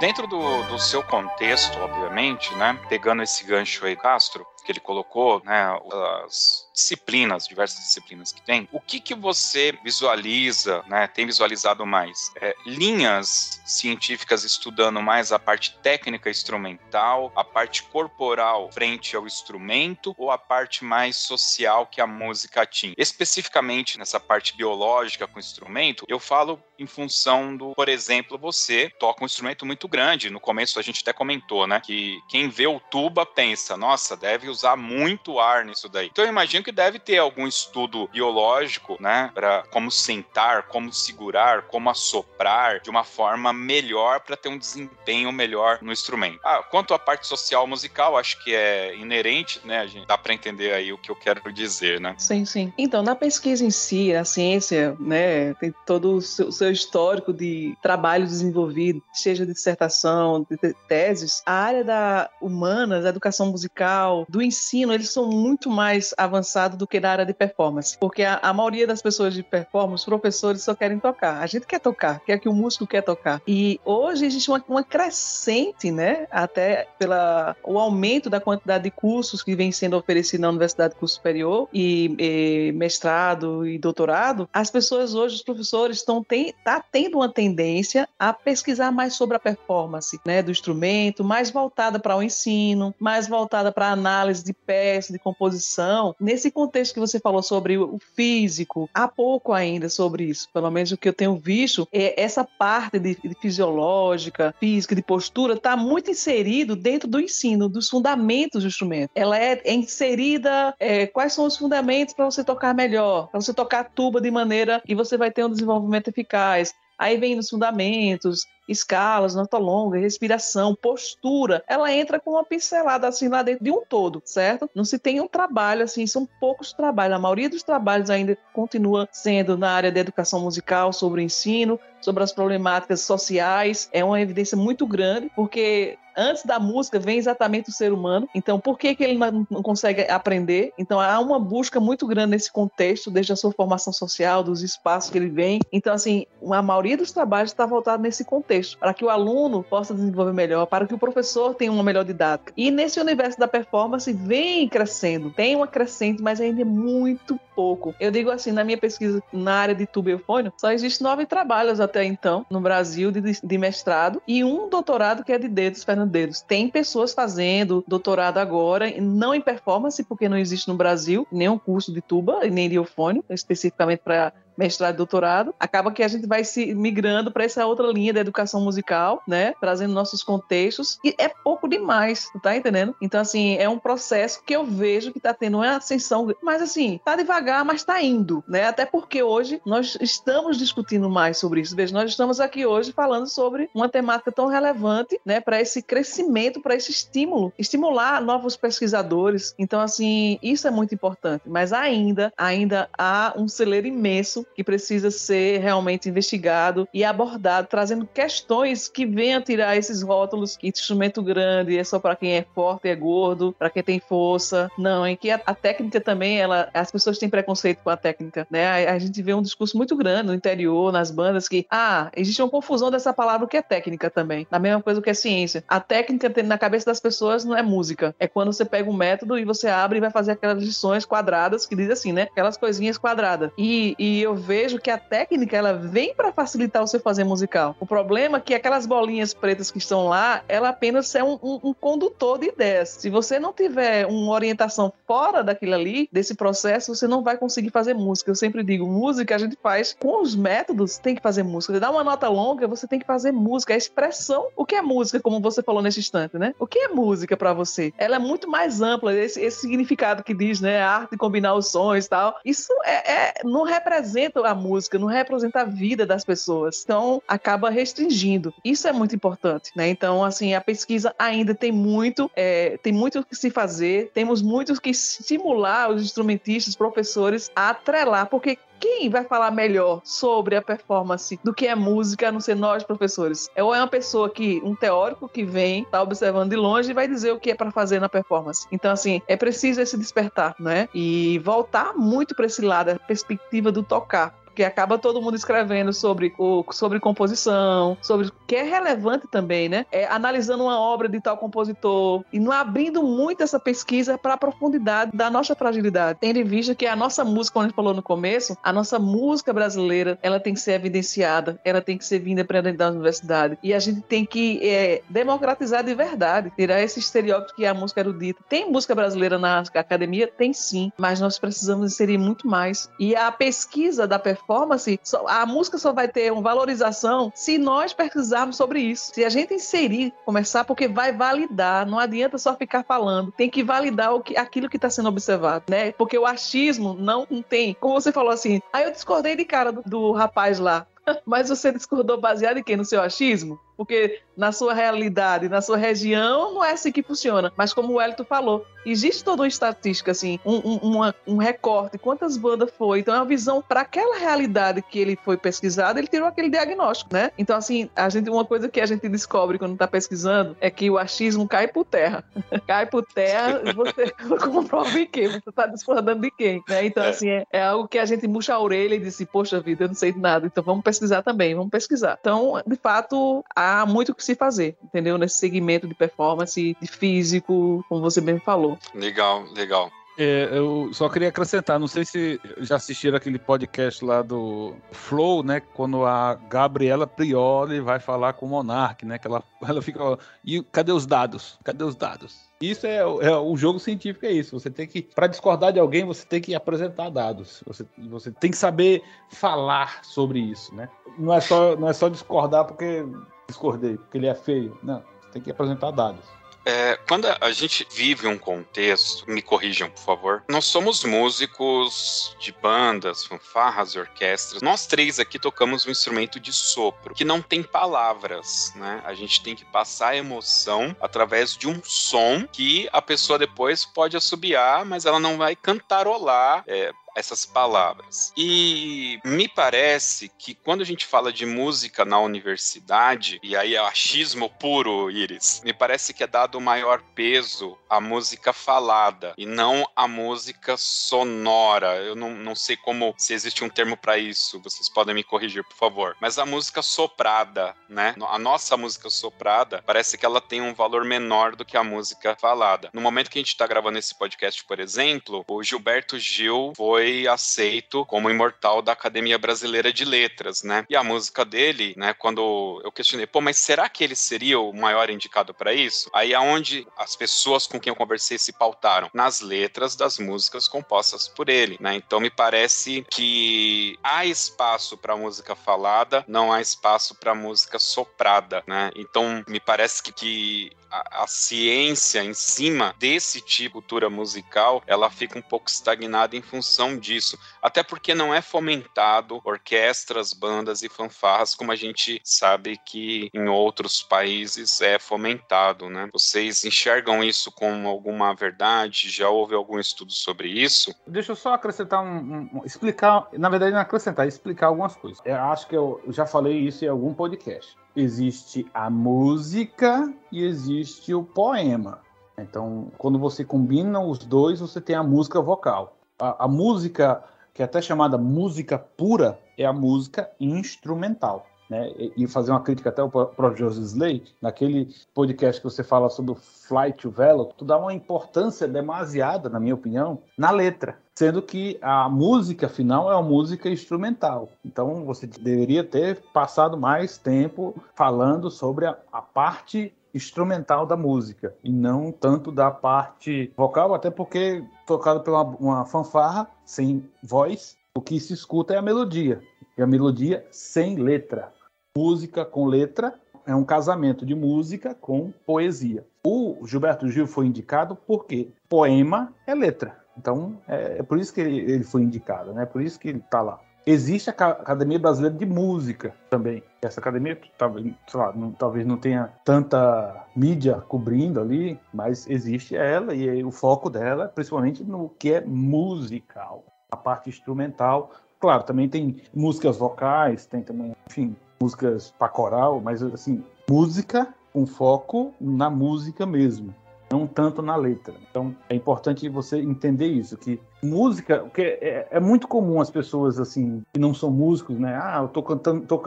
Speaker 1: Dentro do, do seu contexto, obviamente, né, pegando esse gancho aí, Castro, que ele colocou, né, as disciplinas, diversas disciplinas que tem, o que que você visualiza, né, tem visualizado mais? É, linhas científicas estudando mais a parte técnica instrumental, a parte corporal frente ao instrumento ou a parte mais social que a música tinha? Especificamente nessa parte biológica com o instrumento, eu falo em função do, por exemplo, você toca um instrumento muito grande. No começo a gente até comentou, né, que quem vê o tuba pensa, nossa, deve usar muito ar nisso daí. Então eu imagino que deve ter algum estudo biológico, né, para como sentar, como segurar, como assoprar de uma forma melhor para ter um desempenho melhor no instrumento. Ah, quanto à parte social musical, acho que é inerente, né, gente dá para entender aí o que eu quero dizer, né?
Speaker 3: Sim, sim. Então, na pesquisa em si, a ciência, né, tem todo o seu, seu histórico de trabalho desenvolvido, seja de dissertação, de teses, a área da humanas, da educação musical, do ensino, eles são muito mais avançados do que na área de performance. Porque a, a maioria das pessoas de performance, professores só querem tocar. A gente quer tocar, quer que o músico quer tocar. E hoje existe uma, uma crescente, né? Até pela o aumento da quantidade de cursos que vem sendo oferecido na Universidade de Curso Superior e, e mestrado e doutorado, as pessoas hoje, os professores, estão tem, tá tendo uma tendência a pesquisar mais sobre a performance, né, do instrumento, mais voltada para o ensino, mais voltada para análise de peça, de composição. Nesse contexto que você falou sobre o físico, há pouco ainda sobre isso. Pelo menos o que eu tenho visto é essa parte de, de fisiológica, física, de postura, está muito inserido dentro do ensino, dos fundamentos do instrumento. Ela é, é inserida. É, quais são os fundamentos para você tocar melhor, para você tocar tuba de maneira que você vai ter um desenvolvimento eficaz. Aí vem nos fundamentos, escalas, nota longa, respiração, postura, ela entra com uma pincelada assim lá dentro de um todo, certo? Não se tem um trabalho assim, são poucos trabalhos. A maioria dos trabalhos ainda continua sendo na área da educação musical, sobre o ensino, sobre as problemáticas sociais. É uma evidência muito grande, porque antes da música vem exatamente o ser humano. Então, por que, que ele não consegue aprender? Então, há uma busca muito grande nesse contexto, desde a sua formação social, dos espaços que ele vem. Então, assim, a maioria dos trabalhos está voltado nesse contexto contexto, para que o aluno possa desenvolver melhor, para que o professor tenha uma melhor didática. E nesse universo da performance vem crescendo, tem uma crescente, mas ainda é muito pouco. Eu digo assim, na minha pesquisa na área de tubo eufônio, só existem nove trabalhos até então no Brasil de, de mestrado e um doutorado que é de dedos, Fernando Dedos. Tem pessoas fazendo doutorado agora, não em performance, porque não existe no Brasil nenhum curso de tuba nem de eufônio, especificamente para mestrado e doutorado, acaba que a gente vai se migrando para essa outra linha da educação musical, né? Trazendo nossos contextos. E é pouco demais, tá entendendo? Então, assim, é um processo que eu vejo que tá tendo uma ascensão, mas assim, tá devagar, mas tá indo, né? Até porque hoje nós estamos discutindo mais sobre isso. Veja, nós estamos aqui hoje falando sobre uma temática tão relevante, né, para esse crescimento, para esse estímulo, estimular novos pesquisadores. Então, assim, isso é muito importante, mas ainda, ainda há um celeiro imenso que precisa ser realmente investigado e abordado, trazendo questões que venham tirar esses rótulos que instrumento grande é só para quem é forte, é gordo, para quem tem força. Não, em que a, a, técnica também, ela, as pessoas têm preconceito com a técnica, né? A, a, gente vê um discurso muito grande no interior, nas bandas, que, ah, existe uma confusão dessa palavra que é técnica também. A mesma coisa que é ciência. A técnica na cabeça das pessoas não é música. É quando você pega um método e você abre e vai fazer aquelas lições quadradas que diz assim, né? Aquelas coisinhas quadradas. E, e eu vejo que a técnica ela vem para facilitar o seu fazer musical. O problema é que aquelas bolinhas pretas que estão lá, ela apenas é um, um, um condutor de ideias. Se você não tiver uma orientação fora daquilo ali, desse processo, você não vai conseguir fazer música. Eu sempre digo, música a gente faz com os métodos, tem que fazer música. Você dá uma nota longa, você tem que fazer música. A expressão, o que é música, como você falou nesse instante, né? O que é música para você? Ela é muito mais ampla, esse, esse significado que diz, né? A arte de combinar os sons e tal. Isso é, é não representa a música, não representa a vida das pessoas. Então, acaba restringindo. Isso é muito importante, né? Então, assim, a pesquisa ainda tem muito, é, tem muito que se fazer, temos muito que estimular os instrumentistas, professores a atrelar, porque quem vai falar melhor sobre a performance do que é música, a não ser nós, professores? É ou é uma pessoa que, um teórico que vem, tá observando de longe e vai dizer o que é para fazer na performance. Então, assim, é preciso esse despertar, né? E voltar muito para esse lado, a perspectiva do tocar porque acaba todo mundo escrevendo sobre, o, sobre composição, sobre o que é relevante também, né? É, analisando uma obra de tal compositor e não abrindo muito essa pesquisa para a profundidade da nossa fragilidade. Tendo em vista que a nossa música, como a gente falou no começo, a nossa música brasileira, ela tem que ser evidenciada, ela tem que ser vinda para dentro da universidade e a gente tem que é, democratizar de verdade, tirar esse estereótipo que é a música erudita. Tem música brasileira na academia? Tem sim, mas nós precisamos inserir muito mais. E a pesquisa da performance performance, a música só vai ter uma valorização se nós pesquisarmos sobre isso. Se a gente inserir, começar, porque vai validar, não adianta só ficar falando, tem que validar o que, aquilo que está sendo observado, né? Porque o achismo não tem, como você falou assim, aí eu discordei de cara do, do rapaz lá. Mas você discordou baseado em quê? No seu achismo? Porque na sua realidade, na sua região, não é assim que funciona. Mas como o Elito falou, existe toda uma estatística, assim, um, um, uma, um recorte, quantas bandas foi. Então é uma visão para aquela realidade que ele foi pesquisado, ele tirou aquele diagnóstico, né? Então, assim, a gente, uma coisa que a gente descobre quando está pesquisando é que o achismo cai por terra. cai por terra, você comprova em quem? Você está discordando de quem? Né? Então, é. assim, é, é, algo que a gente murcha a orelha e diz, poxa vida, eu não sei de nada, então vamos pesquisar também, vamos pesquisar. Então, de fato, há muito que se fazer, entendeu? Nesse segmento de performance, de físico, como você bem falou.
Speaker 1: Legal, legal.
Speaker 2: É, eu só queria acrescentar, não sei se já assistiram aquele podcast lá do Flow, né? Quando a Gabriela Prioli vai falar com o Monark, né? Que ela, ela fica. E cadê os dados? Cadê os dados? Isso é, é o jogo científico, é isso. Você tem que, para discordar de alguém, você tem que apresentar dados. Você, você tem que saber falar sobre isso, né? Não é só, não é só discordar porque discordei, porque ele é feio. Não, você tem que apresentar dados.
Speaker 1: É, quando a gente vive um contexto, me corrijam, por favor. Nós somos músicos de bandas, fanfarras, orquestras. Nós três aqui tocamos um instrumento de sopro, que não tem palavras, né? A gente tem que passar a emoção através de um som que a pessoa depois pode assobiar, mas ela não vai cantarolar é, essas palavras. E me parece que quando a gente fala de música na universidade, e aí é achismo puro, Iris, me parece que é dado maior peso à música falada e não à música sonora. Eu não, não sei como, se existe um termo para isso, vocês podem me corrigir, por favor. Mas a música soprada, né? A nossa música soprada, parece que ela tem um valor menor do que a música falada. No momento que a gente está gravando esse podcast, por exemplo, o Gilberto Gil foi aceito como imortal da Academia Brasileira de Letras, né? E a música dele, né, quando eu questionei, pô, mas será que ele seria o maior indicado para isso? Aí aonde as pessoas com quem eu conversei se pautaram nas letras das músicas compostas por ele, né? Então me parece que há espaço para música falada, não há espaço para música soprada, né? Então me parece que, que a, ciência em cima desse tipo de cultura musical, ela fica um pouco estagnada em função disso. Até porque não é fomentado orquestras, bandas e fanfarras como a gente sabe que em outros países é fomentado, né? Vocês enxergam isso como alguma verdade? Já houve algum estudo sobre isso?
Speaker 2: Deixa eu só acrescentar um, um explicar, na verdade não acrescentar, explicar algumas coisas. Eu acho que eu já falei isso em algum podcast existe a música e existe o poema. Então, quando você combina os dois, você tem a música vocal. A, a música, que é até chamada música pura, é a música instrumental né, e fazer uma crítica até para o Joseph Slade, naquele podcast que você fala sobre o Flight to Velo, tu dá uma importância demasiada, na minha opinião, na letra, sendo que a música final é uma música instrumental. Então você deveria ter passado mais tempo falando sobre a, a parte instrumental da música e não tanto da parte vocal, até porque tocado pela uma fanfarra sem voz, o que se escuta é a melodia. E a melodia sem letra música com letra é um casamento de música com poesia. O Gilberto Gil foi indicado porque poema é letra. Então, é, é por isso que ele, ele, foi indicado, né? Por isso que ele está lá. Existe a Academia Brasileira de Música também. Essa academia talvez, lá, não, talvez não tenha tanta mídia cobrindo ali, mas existe ela e o foco dela, principalmente no que é musical, a parte instrumental. Claro, também tem músicas vocais, tem também, enfim, músicas para coral, mas assim, música com foco na música mesmo, não tanto na letra. Então é importante você entender isso, que música, que é, é, muito comum as pessoas assim que não são músicos, né? Ah, eu tô cantando, tô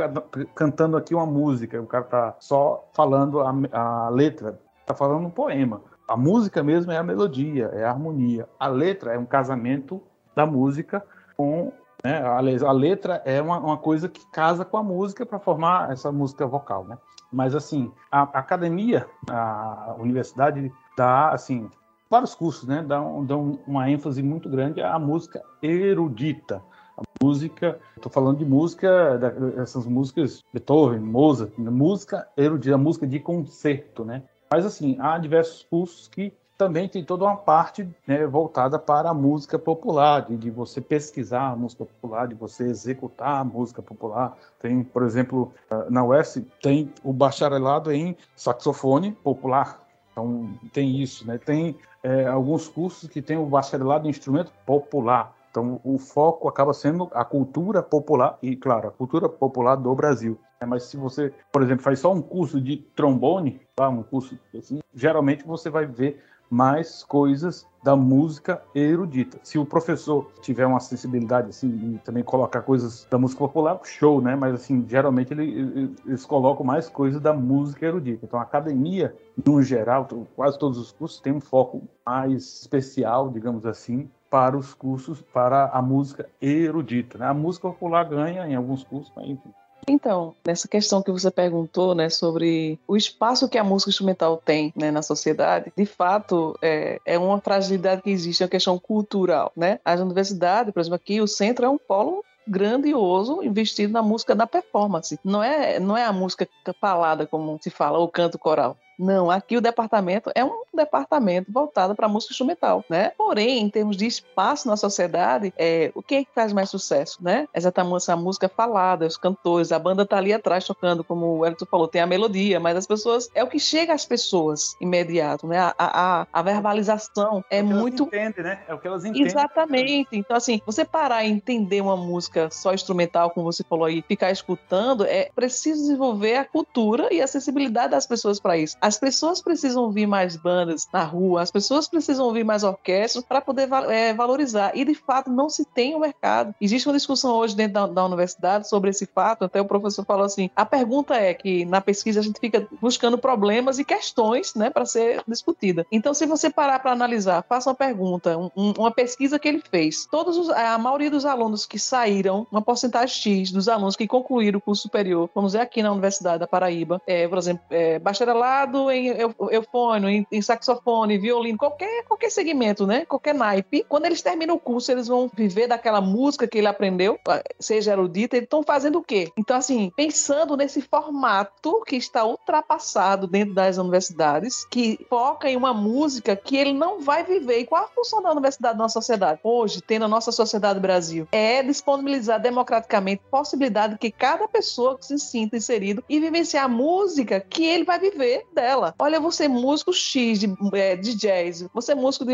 Speaker 2: cantando aqui uma música, o cara tá só falando a, a letra, tá falando um poema. A música mesmo é a melodia, é a harmonia. A letra é um casamento da música com né? A, letra é uma, uma, coisa que casa com a música para formar essa música vocal. Né? Mas, assim, a, a academia, a universidade dá, assim, vários cursos, né? Dão, dão uma ênfase muito grande à música erudita. A música, estou falando de música, essas músicas Beethoven, Mozart, música erudita, música de concerto, né? Mas assim, há diversos cursos que também tem toda uma parte né, voltada para a música popular, de, de, você pesquisar a música popular, de você executar a música popular. Tem, por exemplo, ah, na UF tem o bacharelado em saxofone popular. Então tem isso, né? Tem é, alguns cursos que tem o bacharelado em instrumento popular. Então o foco acaba sendo a cultura popular e, claro, a cultura popular do Brasil. Mas se você, por exemplo, faz só um curso de trombone, tá? um curso assim, geralmente você vai ver mais coisas da música erudita. Se o professor tiver uma sensibilidade assim e também colocar coisas da música popular, show, né? Mas assim, geralmente ele, eles colocam mais coisas da música erudita. Então a academia, no geral, quase todos os cursos têm um foco mais especial, digamos assim, para os cursos para a música erudita. Né? A música popular ganha em alguns cursos, mas enfim.
Speaker 3: Então, nessa questão que você perguntou, né, sobre o espaço que a música instrumental tem, né, na sociedade, de fato, é, é uma fragilidade que existe, é uma questão cultural, né? As universidades, por exemplo, aqui o centro é um polo grandioso investido na música da performance. Não é, não é a música falada, como se fala, ou canto coral. Não, aqui o departamento é um departamento voltado para música instrumental, né? Porém, em termos de espaço na sociedade, é, o que é que faz mais sucesso, né? Exatamente essa música falada, os cantores, a banda tá ali atrás tocando, como o Elton falou, tem a melodia, mas as pessoas, é o que chega às pessoas imediato, né? A, a, a verbalização é,
Speaker 2: é
Speaker 3: muito...
Speaker 2: Entendem, né? É o que elas entendem.
Speaker 3: Exatamente. Então, assim, você parar e entender uma música só instrumental, como você falou aí, ficar escutando, é preciso desenvolver a cultura e a acessibilidade das pessoas para isso. As pessoas precisam ouvir mais bandas na rua, as pessoas precisam ouvir mais orquestras para poder é, valorizar. E de fato não se tem o um mercado. Existe uma discussão hoje dentro da, da, universidade sobre esse fato. Até o professor falou assim: a pergunta é que na pesquisa a gente fica buscando problemas e questões, né, para ser discutida. Então, se você parar para analisar, faça uma pergunta, um, uma pesquisa que ele fez. Todos os, a maioria dos alunos que saíram, uma porcentagem X dos alunos que concluíram o curso superior, vamos dizer aqui na Universidade da Paraíba, é, por exemplo, é, bacharelado em eufônio, em, em, saxofone, violino, qualquer, qualquer segmento, né? Qualquer naipe. Quando eles terminam o curso, eles vão viver daquela música que ele aprendeu, seja erudita, eles estão fazendo o quê? Então, assim, pensando nesse formato que está ultrapassado dentro das universidades, que foca em uma música que ele não vai viver. E qual a função da universidade na sociedade? Hoje, tem na nossa sociedade Brasil, é disponibilizar democraticamente possibilidade que cada pessoa se sinta inserido e vivenciar a música que ele vai viver dela. Olha, você músico X de, é, de jazz, você músico de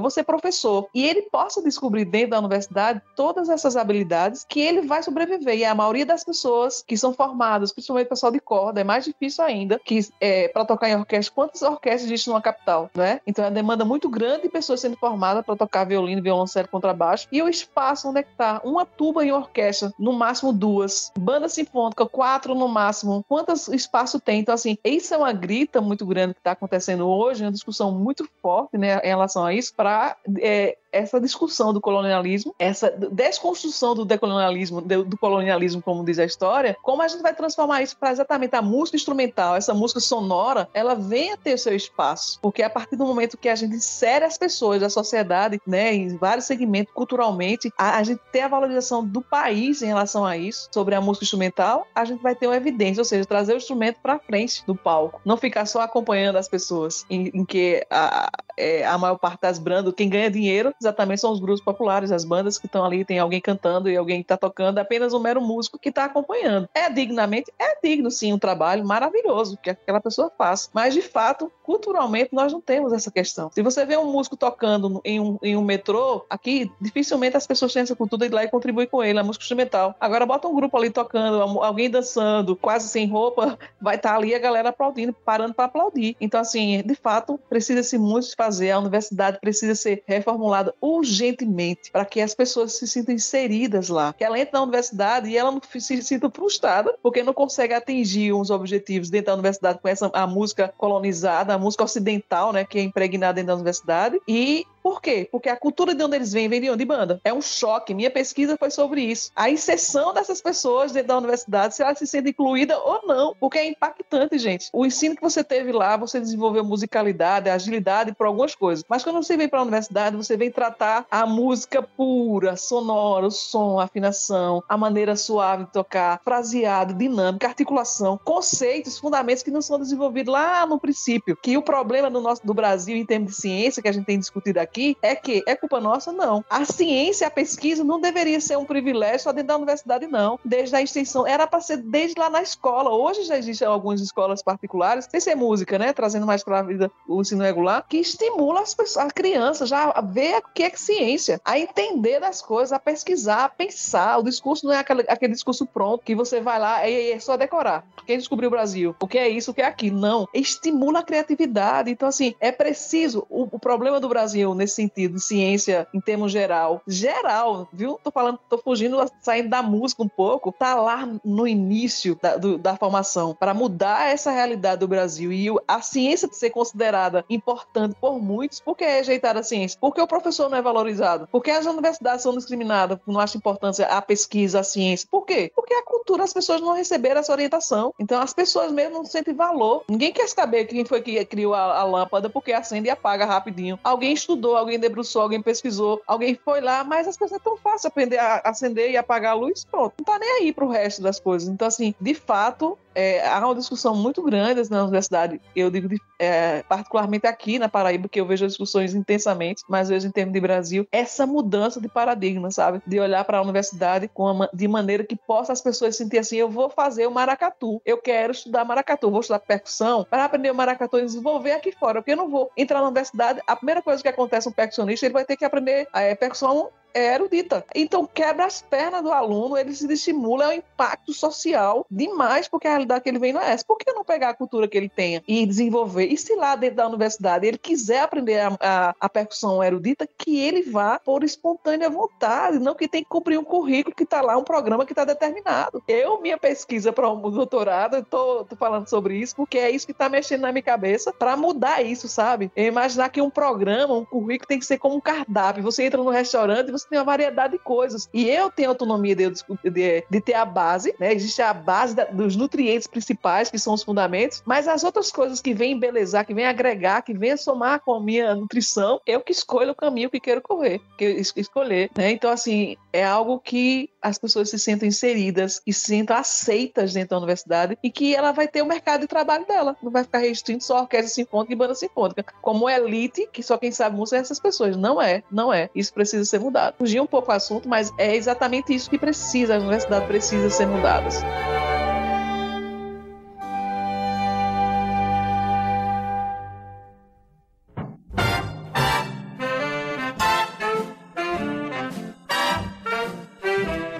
Speaker 3: vou ser professor. E ele possa descobrir dentro da universidade todas essas habilidades que ele vai sobreviver. E a maioria das pessoas que são formadas, principalmente o pessoal de corda, é mais difícil ainda que é, para tocar em orquestra. Quantas orquestras existem numa capital, né? Então é uma demanda muito grande de pessoas sendo formadas para tocar violino, violoncelo, contrabaixo. E o espaço onde é que tá? Uma tuba em orquestra, no máximo duas. Banda sinfônica, quatro no máximo. Quantos espaço tem? Então, assim, isso é uma grita muito grande que está acontecendo hoje, uma discussão muito forte né, em relação a isso, para é, essa discussão do colonialismo, essa desconstrução do decolonialismo, do colonialismo, como diz a história, como a gente vai transformar isso para exatamente a música instrumental, essa música sonora, ela venha ter seu espaço. Porque a partir do momento que a gente insere as pessoas, a sociedade, né, em vários segmentos, culturalmente, a, a gente ter a valorização do país em relação a isso, sobre a música instrumental, a gente vai ter uma evidência, ou seja, trazer o instrumento para frente do palco, não ficar só acompanhando as pessoas, em, em que a, é, a maior parte das bandas, quem ganha dinheiro exatamente são os grupos populares, as bandas que estão ali, tem alguém cantando e alguém que está tocando, apenas um mero músico que está acompanhando. É dignamente, é digno sim um trabalho maravilhoso que aquela pessoa faz, mas de fato, culturalmente, nós não temos essa questão. Se você vê um músico tocando em um, em um metrô, aqui, dificilmente as pessoas têm essa cultura de ir lá e contribuir com ele, a música instrumental. Agora bota um grupo ali tocando, alguém dançando, quase sem roupa, vai estar tá ali a galera aplaudindo, parando para aplaudir. Então, assim, de fato, precisa-se muito fazer, a universidade precisa ser reformulada urgentemente para que as pessoas se sintam inseridas lá. Que ela entra na universidade e ela não se sinta frustrada porque não consegue atingir uns objetivos dentro da universidade com essa a música colonizada, a música ocidental, né, que é impregnada dentro da universidade e por quê? Porque a cultura de onde eles vêm vem de onde? banda. É um choque. Minha pesquisa foi sobre isso. A inserção dessas pessoas dentro da universidade, se elas se sentem incluídas ou não. Porque é impactante, gente. O ensino que você teve lá, você desenvolveu musicalidade, agilidade por algumas coisas. Mas quando você vem para a universidade, você vem tratar a música pura, sonora, o som, a afinação, a maneira suave de tocar, fraseado, dinâmica, articulação, conceitos, fundamentos que não são desenvolvidos lá no princípio. Que o problema do nosso do Brasil em termos de ciência que a gente tem discutido aqui aqui é que é culpa nossa? Não. A ciência, a pesquisa não deveria ser um privilégio só dentro da universidade, não. Desde a extensão, era para ser desde lá na escola. Hoje já existem algumas escolas particulares, sem ser música, né? Trazendo mais para a vida o ensino regular, que estimula as pessoas, a criança já a ver o que é ciência, a entender das coisas, a pesquisar, a pensar. O discurso não é aquele, aquele discurso pronto que você vai lá e é só decorar. Quem descobriu o Brasil? O que é isso? O que é aquilo? Não. Estimula a criatividade. Então, assim, é preciso. O, o problema do Brasil nesse sentido, ciência em termos geral, geral, viu? Tô falando, tô fugindo, saindo da música um pouco, tá lá no início da, do, da formação, para mudar essa realidade do Brasil e a ciência ser considerada importante por muitos, por que é rejeitada a ciência? Porque o professor não é valorizado? Porque as universidades são discriminadas, não acham importância a pesquisa, a ciência? Por quê? Porque a cultura, as pessoas não receberam essa orientação. Então as pessoas mesmo não sentem valor. Ninguém quer saber quem foi que criou a, a lâmpada porque acende e apaga rapidinho. Alguém estudou alguém debruçou, alguém pesquisou, alguém foi lá, mas as pessoas é tão fácil aprender a acender e apagar a luz, pronto. Não tá nem aí pro resto das coisas. Então, assim, de fato, é, há uma discussão muito grande na universidade, eu digo de, é, particularmente aqui na Paraíba, que eu vejo as discussões intensamente, mas vejo em termos de Brasil, essa mudança de paradigma, sabe? De olhar para a universidade com de maneira que possa as pessoas sentir assim, eu vou fazer o maracatu, eu quero estudar maracatu, vou estudar percussão, para aprender o maracatu e desenvolver aqui fora, porque eu não vou entrar na universidade, a primeira coisa que acontece um percussionista, ele vai ter que aprender a é, percussão é erudita. Então quebra as pernas do aluno, ele se estimula, é um impacto social demais, porque a realidade que ele vem não é essa. Por que não pegar a cultura que ele tenha e desenvolver? E se lá dentro da universidade ele quiser aprender a, a, a percussão erudita, que ele vá por espontânea vontade, não que tem que cumprir um currículo que está lá, um programa que está determinado. Eu, minha pesquisa para um doutorado, estou falando sobre isso, porque é isso que está mexendo na minha cabeça para mudar isso, sabe? Eu imaginar que um programa, um currículo tem que ser como um cardápio. Você entra no restaurante e você tem uma variedade de coisas. E eu tenho autonomia de, de, de ter a base, né? Existe a base da, dos nutrientes principais, que são os fundamentos, mas as outras coisas que vêm embelezar, que vêm agregar, que vêm somar com a minha nutrição, eu que escolho o caminho que quero correr, que escolher, né? Então, assim, é algo que as pessoas se sentam inseridas e se sentam aceitas dentro da universidade e que ela vai ter o mercado de trabalho dela. Não vai ficar restrito só a orquestra sinfônica e banda sinfônica. Como elite, que só quem sabe música é essas pessoas. Não é, não é. Isso precisa ser mudado. Fugir um pouco o assunto, mas é exatamente isso que precisa, a universidade precisa ser mudada.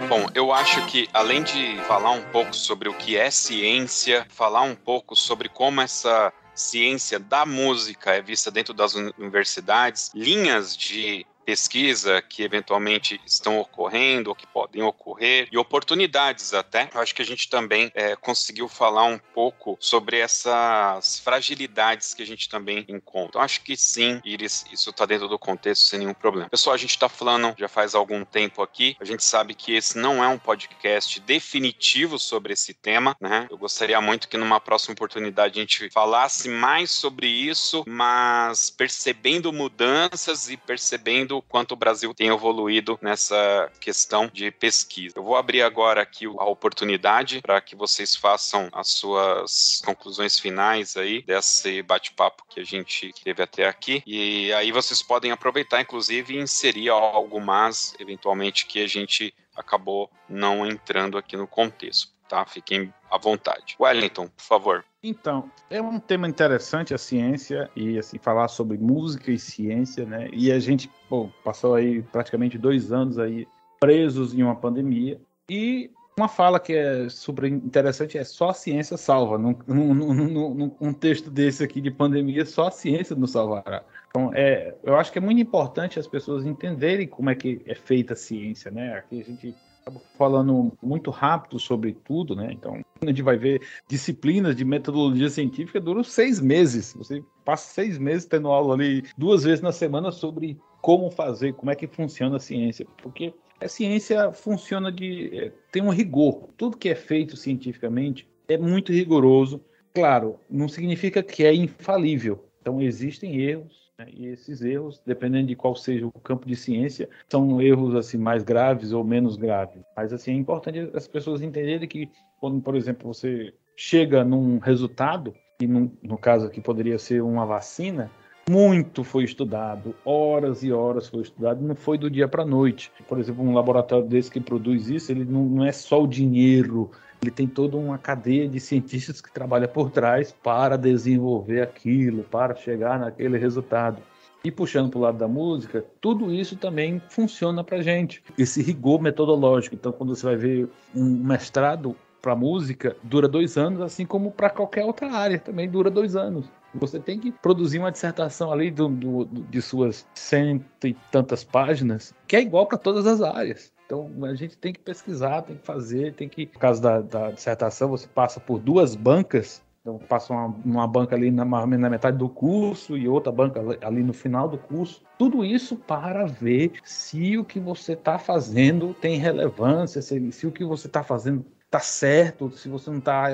Speaker 1: Bom, eu acho que além de falar um pouco sobre o que é ciência, falar um pouco sobre como essa ciência da música é vista dentro das universidades, linhas de pesquisa que eventualmente estão ocorrendo ou que podem ocorrer e oportunidades até. Eu acho que a gente também é, conseguiu falar um pouco sobre essas fragilidades que a gente também encontra. Eu acho que sim, Iris, isso está dentro do contexto sem nenhum problema. Pessoal, a gente está falando já faz algum tempo aqui. A gente sabe que esse não é um podcast definitivo sobre esse tema, né? Eu gostaria muito que numa próxima oportunidade a gente falasse mais sobre isso, mas percebendo mudanças e percebendo quanto o Brasil tem evoluído nessa questão de pesquisa. Eu vou abrir agora aqui a oportunidade para que vocês façam as suas conclusões finais aí desse bate-papo que a gente teve até aqui. E aí vocês podem aproveitar, inclusive, e inserir algo mais, eventualmente, que a gente acabou não entrando aqui no contexto. Tá? Fiquem à vontade. Wellington, por favor.
Speaker 2: Então, é um tema interessante a ciência e assim falar sobre música e ciência, né? E a gente pô, passou aí praticamente dois anos aí presos em uma pandemia e uma fala que é super interessante é só a ciência salva. Num, num, num, num, um texto desse aqui de pandemia, só a ciência nos salvará. Então, é, eu acho que é muito importante as pessoas entenderem como é que é feita a ciência, né? Aqui a gente falando muito rápido sobre tudo, né? Então, a gente vai ver disciplinas de metodologia científica duram seis meses. Você passa seis meses tendo aula ali duas vezes na semana sobre como fazer, como é que funciona a ciência, porque a ciência funciona de é, tem um rigor. Tudo que é feito cientificamente é muito rigoroso. Claro, não significa que é infalível. Então existem erros? E esses erros, dependendo de qual seja o campo de ciência, são erros assim mais graves ou menos graves. Mas assim é importante as pessoas entenderem que quando, por exemplo, você chega num resultado e num, no caso aqui poderia ser uma vacina, muito foi estudado, horas e horas foi estudado, não foi do dia para a noite. Por exemplo, um laboratório desse que produz isso, ele não, não é só o dinheiro ele tem toda uma cadeia de cientistas que trabalha por trás para desenvolver aquilo, para chegar naquele resultado. E puxando para o lado da música, tudo isso também funciona para gente. Esse rigor metodológico. Então, quando você vai ver um mestrado para música, dura dois anos, assim como para qualquer outra área também dura dois anos. Você tem que produzir uma dissertação ali do, do, de suas cento e tantas páginas, que é igual para todas as áreas. Então a gente tem que pesquisar, tem que fazer, tem que. No caso da, da dissertação, você passa por duas bancas. Então passa uma, uma banca ali na, na metade do curso e outra banca ali no final do curso. Tudo isso para ver se o que você está fazendo tem relevância, se, se o que você está fazendo tá certo, se você não está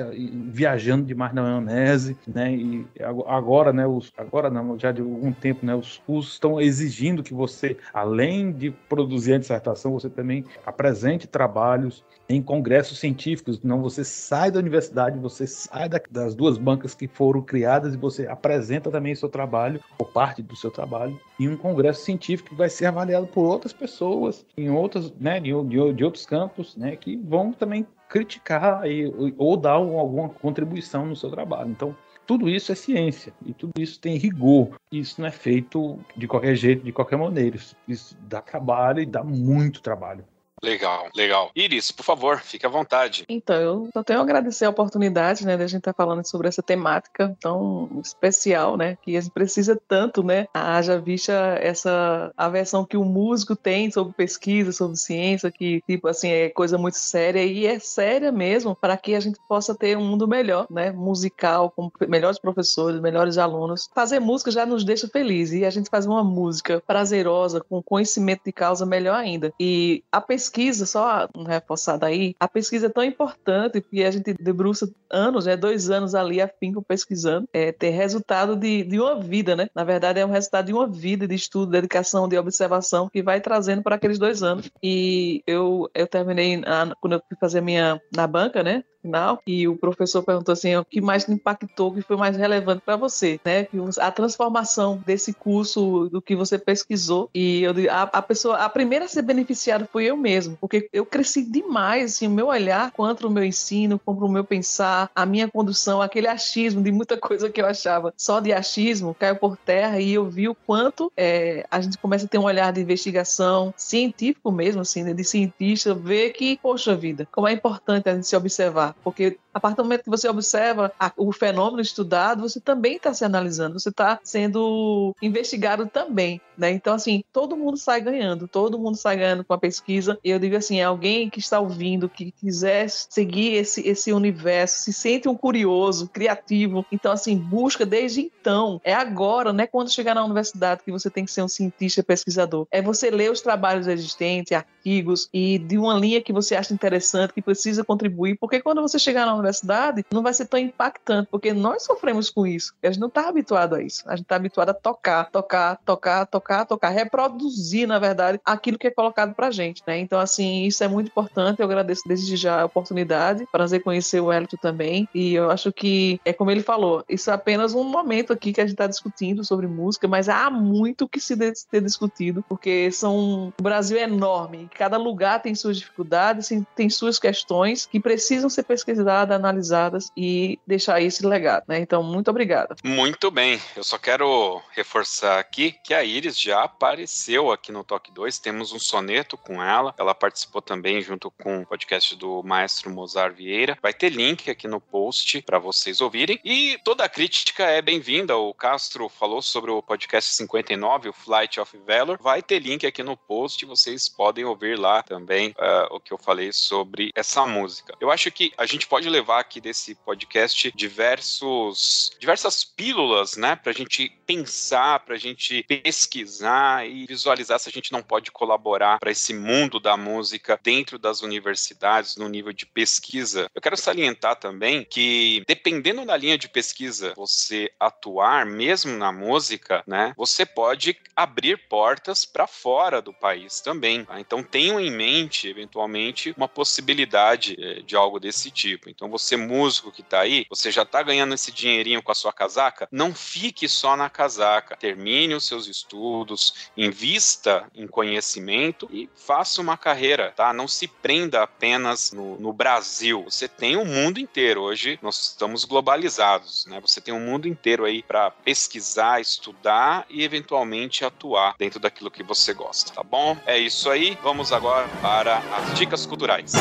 Speaker 2: viajando demais na maionese, né? E agora, né, os, agora não, já de algum tempo, né, os cursos estão exigindo que você, além de produzir a dissertação, você também apresente trabalhos em congressos científicos. Não, você sai da universidade, você sai da, das duas bancas que foram criadas e você apresenta também seu trabalho, ou parte do seu trabalho, em um congresso científico que vai ser avaliado por outras pessoas, em outras, né, de, de, de outros campos, né, que vão também criticar e, ou dar alguma contribuição no seu trabalho. Então, tudo isso é ciência e tudo isso tem rigor. Isso não é feito de qualquer jeito, de qualquer maneira. Isso dá trabalho e dá muito trabalho.
Speaker 1: Legal, legal. Iris, por favor, fique à vontade.
Speaker 3: Então, eu só tenho a agradecer a oportunidade, né, de a gente estar tá falando sobre essa temática tão especial, né, que a gente precisa tanto, né, haja vista essa aversão que o músico tem sobre pesquisa, sobre ciência, que, tipo assim, é coisa muito séria e é séria mesmo para que a gente possa ter um mundo melhor, né, musical, com melhores professores, melhores alunos. Fazer música já nos deixa felizes e a gente faz uma música prazerosa, com conhecimento de causa, melhor ainda. E a pesquisa pesquisa, só reforçada aí, a pesquisa é tão importante porque a gente debruça anos, né, dois anos ali afinco pesquisando, é, ter resultado de, de uma vida, né? Na verdade, é um resultado de uma vida de estudo, dedicação, de observação que vai trazendo para aqueles dois anos. E eu, eu terminei, quando eu fui fazer minha na banca, né? Final e o professor perguntou assim, o que mais impactou, o que foi mais relevante para você, né? A transformação desse curso, do que você pesquisou e eu, a, a pessoa, a primeira a ser beneficiada foi eu mesmo, porque eu cresci demais, assim, o meu olhar quanto o meu ensino, como o meu pensar, a minha condução, aquele achismo de muita coisa que eu achava só de achismo caiu por terra e eu vi o quanto é, a gente começa a ter um olhar de investigação científico mesmo, assim, né, de cientista, ver que, poxa vida, como é importante a gente se observar porque a partir do momento que você observa a, o fenômeno estudado, você também está se analisando, você está sendo investigado também, né? Então, assim, todo mundo sai ganhando, todo mundo sai ganhando com a pesquisa. E eu digo assim, alguém que está ouvindo, que quiser seguir esse, esse universo, se sente um curioso, criativo, então, assim, busca desde então. É agora, né? Quando chegar na universidade que você tem que ser um cientista pesquisador. É você ler os trabalhos existentes, artigos, e de uma linha que você acha interessante, que precisa contribuir, porque quando você chegar na universidade, não vai ser tão impactante, porque nós sofremos com isso. A gente não está habituado a isso. A gente está habituado a tocar, tocar, tocar, tocar, tocar, reproduzir, na verdade, aquilo que é colocado para gente, né? Então, assim, isso é muito importante. Eu agradeço desde já a oportunidade. Prazer conhecer o Hélito também. E eu acho que, é como ele falou, isso é apenas um momento aqui que a gente está discutindo sobre música, mas há muito que se ter discutido, porque são o Brasil é enorme. Cada lugar tem suas dificuldades, tem suas questões que precisam ser pesquisadas analisadas e deixar esse legado, né? Então, muito obrigada.
Speaker 1: Muito bem. Eu só quero reforçar aqui que a Iris já apareceu aqui no Toque 2. Temos um soneto com ela. Ela participou também junto com o podcast do maestro Mozart Vieira. Vai ter link aqui no post para vocês ouvirem. E toda crítica é bem-vinda. O Castro falou sobre o podcast 59, o Flight of Valor. Vai ter link aqui no post. Vocês podem ouvir lá também uh, o que eu falei sobre essa música. Eu acho que a gente pode levar levar aqui desse podcast diversos, diversas pílulas, né, para a gente pensar, para a gente pesquisar e visualizar se a gente não pode colaborar para esse mundo da música dentro das universidades, no nível de pesquisa. Eu quero salientar também que, dependendo da linha de pesquisa você atuar, mesmo na música, né, você pode abrir portas para fora do país também. Tá? Então, tenham em mente, eventualmente, uma possibilidade eh, de algo desse tipo. Então, você músico que tá aí, você já tá ganhando esse dinheirinho com a sua casaca, não fique só na casaca. Termine os seus estudos, invista em conhecimento e faça uma carreira, tá? Não se prenda apenas no, no Brasil. Você tem o mundo inteiro. Hoje nós estamos globalizados, né? Você tem o um mundo inteiro aí para pesquisar, estudar e eventualmente atuar dentro daquilo que você gosta, tá bom? É isso aí. Vamos agora para as dicas culturais.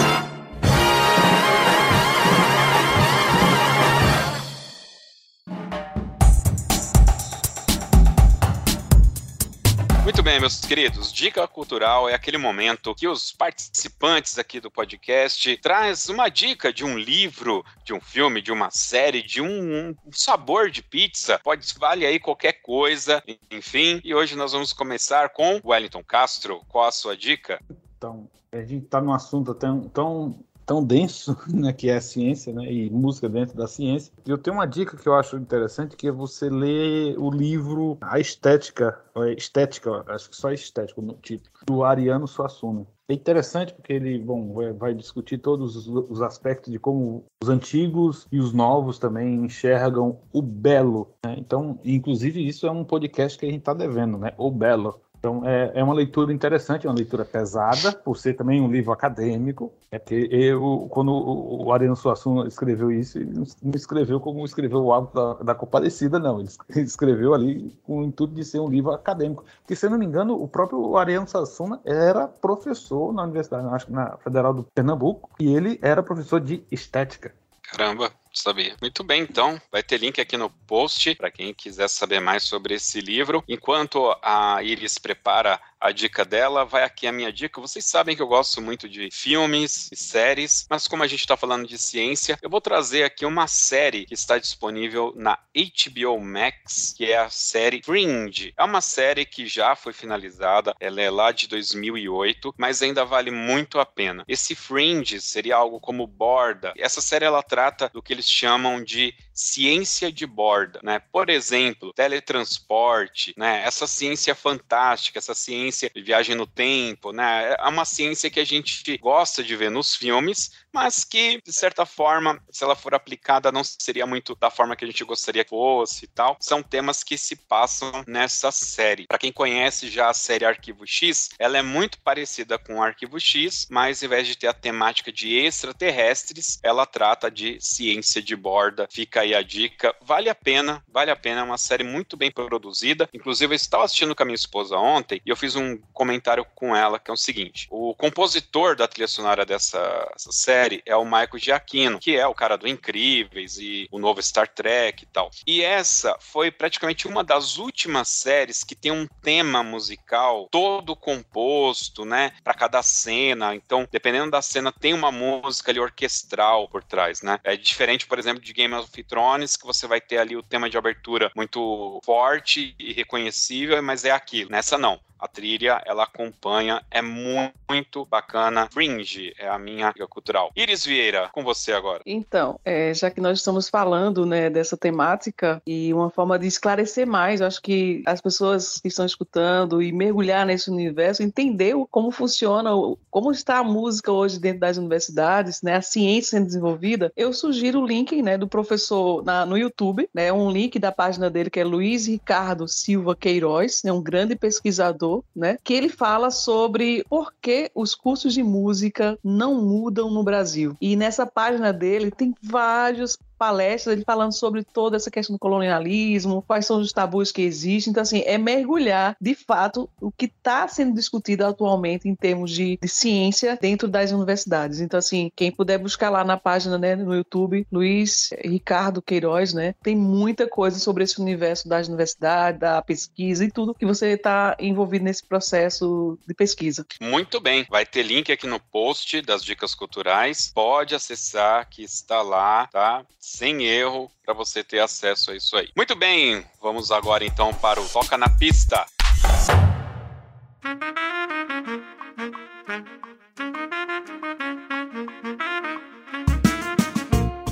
Speaker 1: Muito bem, meus queridos. Dica cultural é aquele momento que os participantes aqui do podcast traz uma dica de um livro, de um filme, de uma série, de um, um sabor de pizza. Pode vale aí qualquer coisa, enfim. E hoje nós vamos começar com Wellington Castro. Qual a sua dica?
Speaker 2: Então, a gente está num assunto tão, tão tão denso, né, que é a ciência, né, e música dentro da ciência. E eu tenho uma dica que eu acho interessante, que é você ler o livro A Estética, Estética, acho que só Estética no título, do Ariano Suassuna. É interessante porque ele bom, vai discutir todos os aspectos de como os antigos e os novos também enxergam o belo. Né? Então, inclusive, isso é um podcast que a gente está devendo, né? O belo. Então, é, é uma leitura interessante, é uma leitura pesada, por ser também um livro acadêmico. É que eu, quando o Ariano Suassuna escreveu isso, ele não escreveu como escreveu o Hábito da, da Compadecida, não. Ele escreveu ali com o intuito de ser um livro acadêmico. Porque, se eu não me engano, o próprio Ariano Suassuna era professor na Universidade, na Federal do Pernambuco, e ele era professor de estética.
Speaker 1: Caramba, sabia. Muito bem, então, vai ter link aqui no post para quem quiser saber mais sobre esse livro. Enquanto a Iris prepara a dica dela, vai aqui a minha dica. Vocês sabem que eu gosto muito de filmes e séries, mas como a gente está falando de ciência, eu vou trazer aqui uma série que está disponível na HBO Max, que é a série Fringe. É uma série que já foi finalizada, ela é lá de 2008, mas ainda vale muito a pena. Esse Fringe seria algo como borda. Essa série ela trata do que eles chamam de ciência de borda, né? Por exemplo, teletransporte, né? Essa ciência fantástica, essa ciência de viagem no tempo, né? É uma ciência que a gente gosta de ver nos filmes, mas que, de certa forma, se ela for aplicada, não seria muito da forma que a gente gostaria que fosse e tal. São temas que se passam nessa série. Para quem conhece já a série Arquivo X, ela é muito parecida com o Arquivo X, mas ao invés de ter a temática de extraterrestres, ela trata de ciência de borda. Fica aí a dica. Vale a pena, vale a pena. É uma série muito bem produzida. Inclusive, eu estava assistindo com a minha esposa ontem e eu fiz comentário com ela que é o seguinte: o compositor da trilha sonora dessa série série é o Michael Giacchino, que é o cara do Incríveis e o novo Star Trek e tal. E essa foi praticamente uma das últimas séries que tem um tema musical todo composto, né, para cada cena. Então, dependendo da cena, tem uma música ali orquestral por trás, né? É diferente, por exemplo, de Game of Thrones, que você vai ter ali o tema de abertura muito forte e reconhecível, mas é aquilo. Nessa não. A trilha, ela acompanha, é muito bacana. Fringe é a minha dica cultural. Iris Vieira, com você agora.
Speaker 3: Então, é, já que nós estamos falando né, dessa temática e uma forma de esclarecer mais, eu acho que as pessoas que estão escutando e mergulhar nesse universo, entender como funciona, como está a música hoje dentro das universidades, né, a ciência sendo desenvolvida, eu sugiro o link né, do professor na, no YouTube, né, um link da página dele que é Luiz Ricardo Silva Queiroz, é um grande pesquisador né? Que ele fala sobre por que os cursos de música não mudam no Brasil. E nessa página dele tem vários palestras, ele falando sobre toda essa questão do colonialismo, quais são os tabus que existem. Então, assim, é mergulhar, de fato, o que está sendo discutido atualmente em termos de, de, ciência dentro das universidades. Então, assim, quem puder buscar lá na página, né, no YouTube, Luiz Ricardo Queiroz, né, tem muita coisa sobre esse universo das universidades, da pesquisa e tudo que você está envolvido nesse processo de pesquisa.
Speaker 1: Muito bem, vai ter link aqui no post das dicas culturais. Pode acessar que está lá, tá? Sem erro para você ter acesso a isso aí. Muito bem, vamos agora então para o Toca na Pista.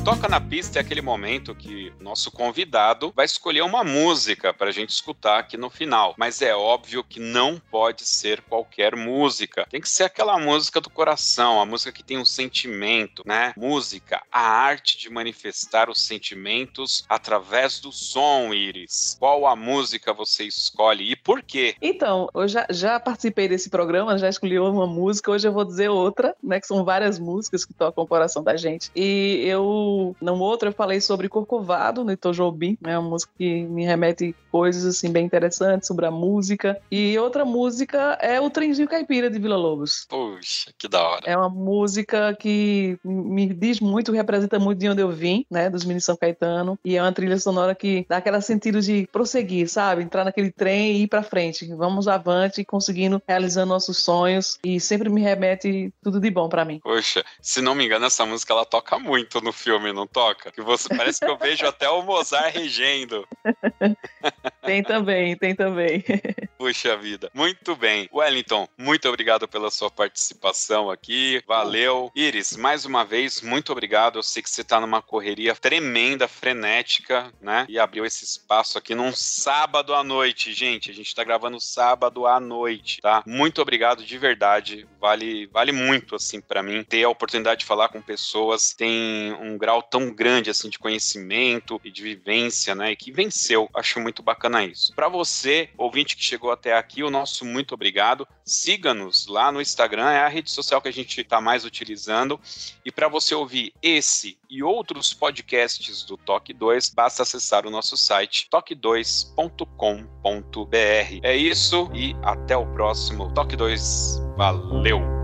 Speaker 1: Toca na pista é aquele momento que nosso convidado vai escolher uma música para a gente escutar aqui no final. Mas é óbvio que não pode ser qualquer música. Tem que ser aquela música do coração, a música que tem um sentimento, né? Música, a arte de manifestar os sentimentos através do som, Iris. Qual a música você escolhe e por quê?
Speaker 3: Então, eu já, já participei desse programa, já escolhi uma música, hoje eu vou dizer outra, né? Que são várias músicas que tocam o coração da gente. E eu no, outro eu falei sobre Corcovado, no Itojobim, é né, uma música que me remete coisas assim bem interessantes sobre a música. E outra música é o Trenzinho Caipira de Vila Lobos.
Speaker 1: Puxa, que da hora.
Speaker 3: É uma música que me diz muito, representa muito de onde eu vim, né, dos Mini São Caetano, e é uma trilha sonora que dá aquele sentido de prosseguir, sabe? Entrar naquele trem e ir para frente. Vamos avante, conseguindo realizar nossos sonhos e sempre me remete tudo de bom para mim.
Speaker 1: Poxa, se não me engano, essa música ela toca muito no filme filme, não toca? Que você parece que eu vejo até o Mozart regendo.
Speaker 3: tem também, tem também.
Speaker 1: Puxa vida. Muito bem. Wellington, muito obrigado pela sua participação aqui. Valeu. Iris, mais uma vez, muito obrigado. Eu sei que você está numa correria tremenda, frenética, né? E abriu esse espaço aqui num sábado à noite, gente. A gente está gravando sábado à noite, tá? Muito obrigado de verdade. Vale, vale muito, assim, para mim, ter a oportunidade de falar com pessoas tem um tão grande, assim, de conhecimento e de vivência, né? E que venceu. Acho muito bacana isso. Para você, ouvinte que chegou até aqui, o nosso muito obrigado. Siga-nos lá no Instagram, é a rede social que a gente está mais utilizando. E para você ouvir esse e outros podcasts do Toque 2, basta acessar o nosso site toque2.com.br. É isso e até o próximo Toque 2. Valeu!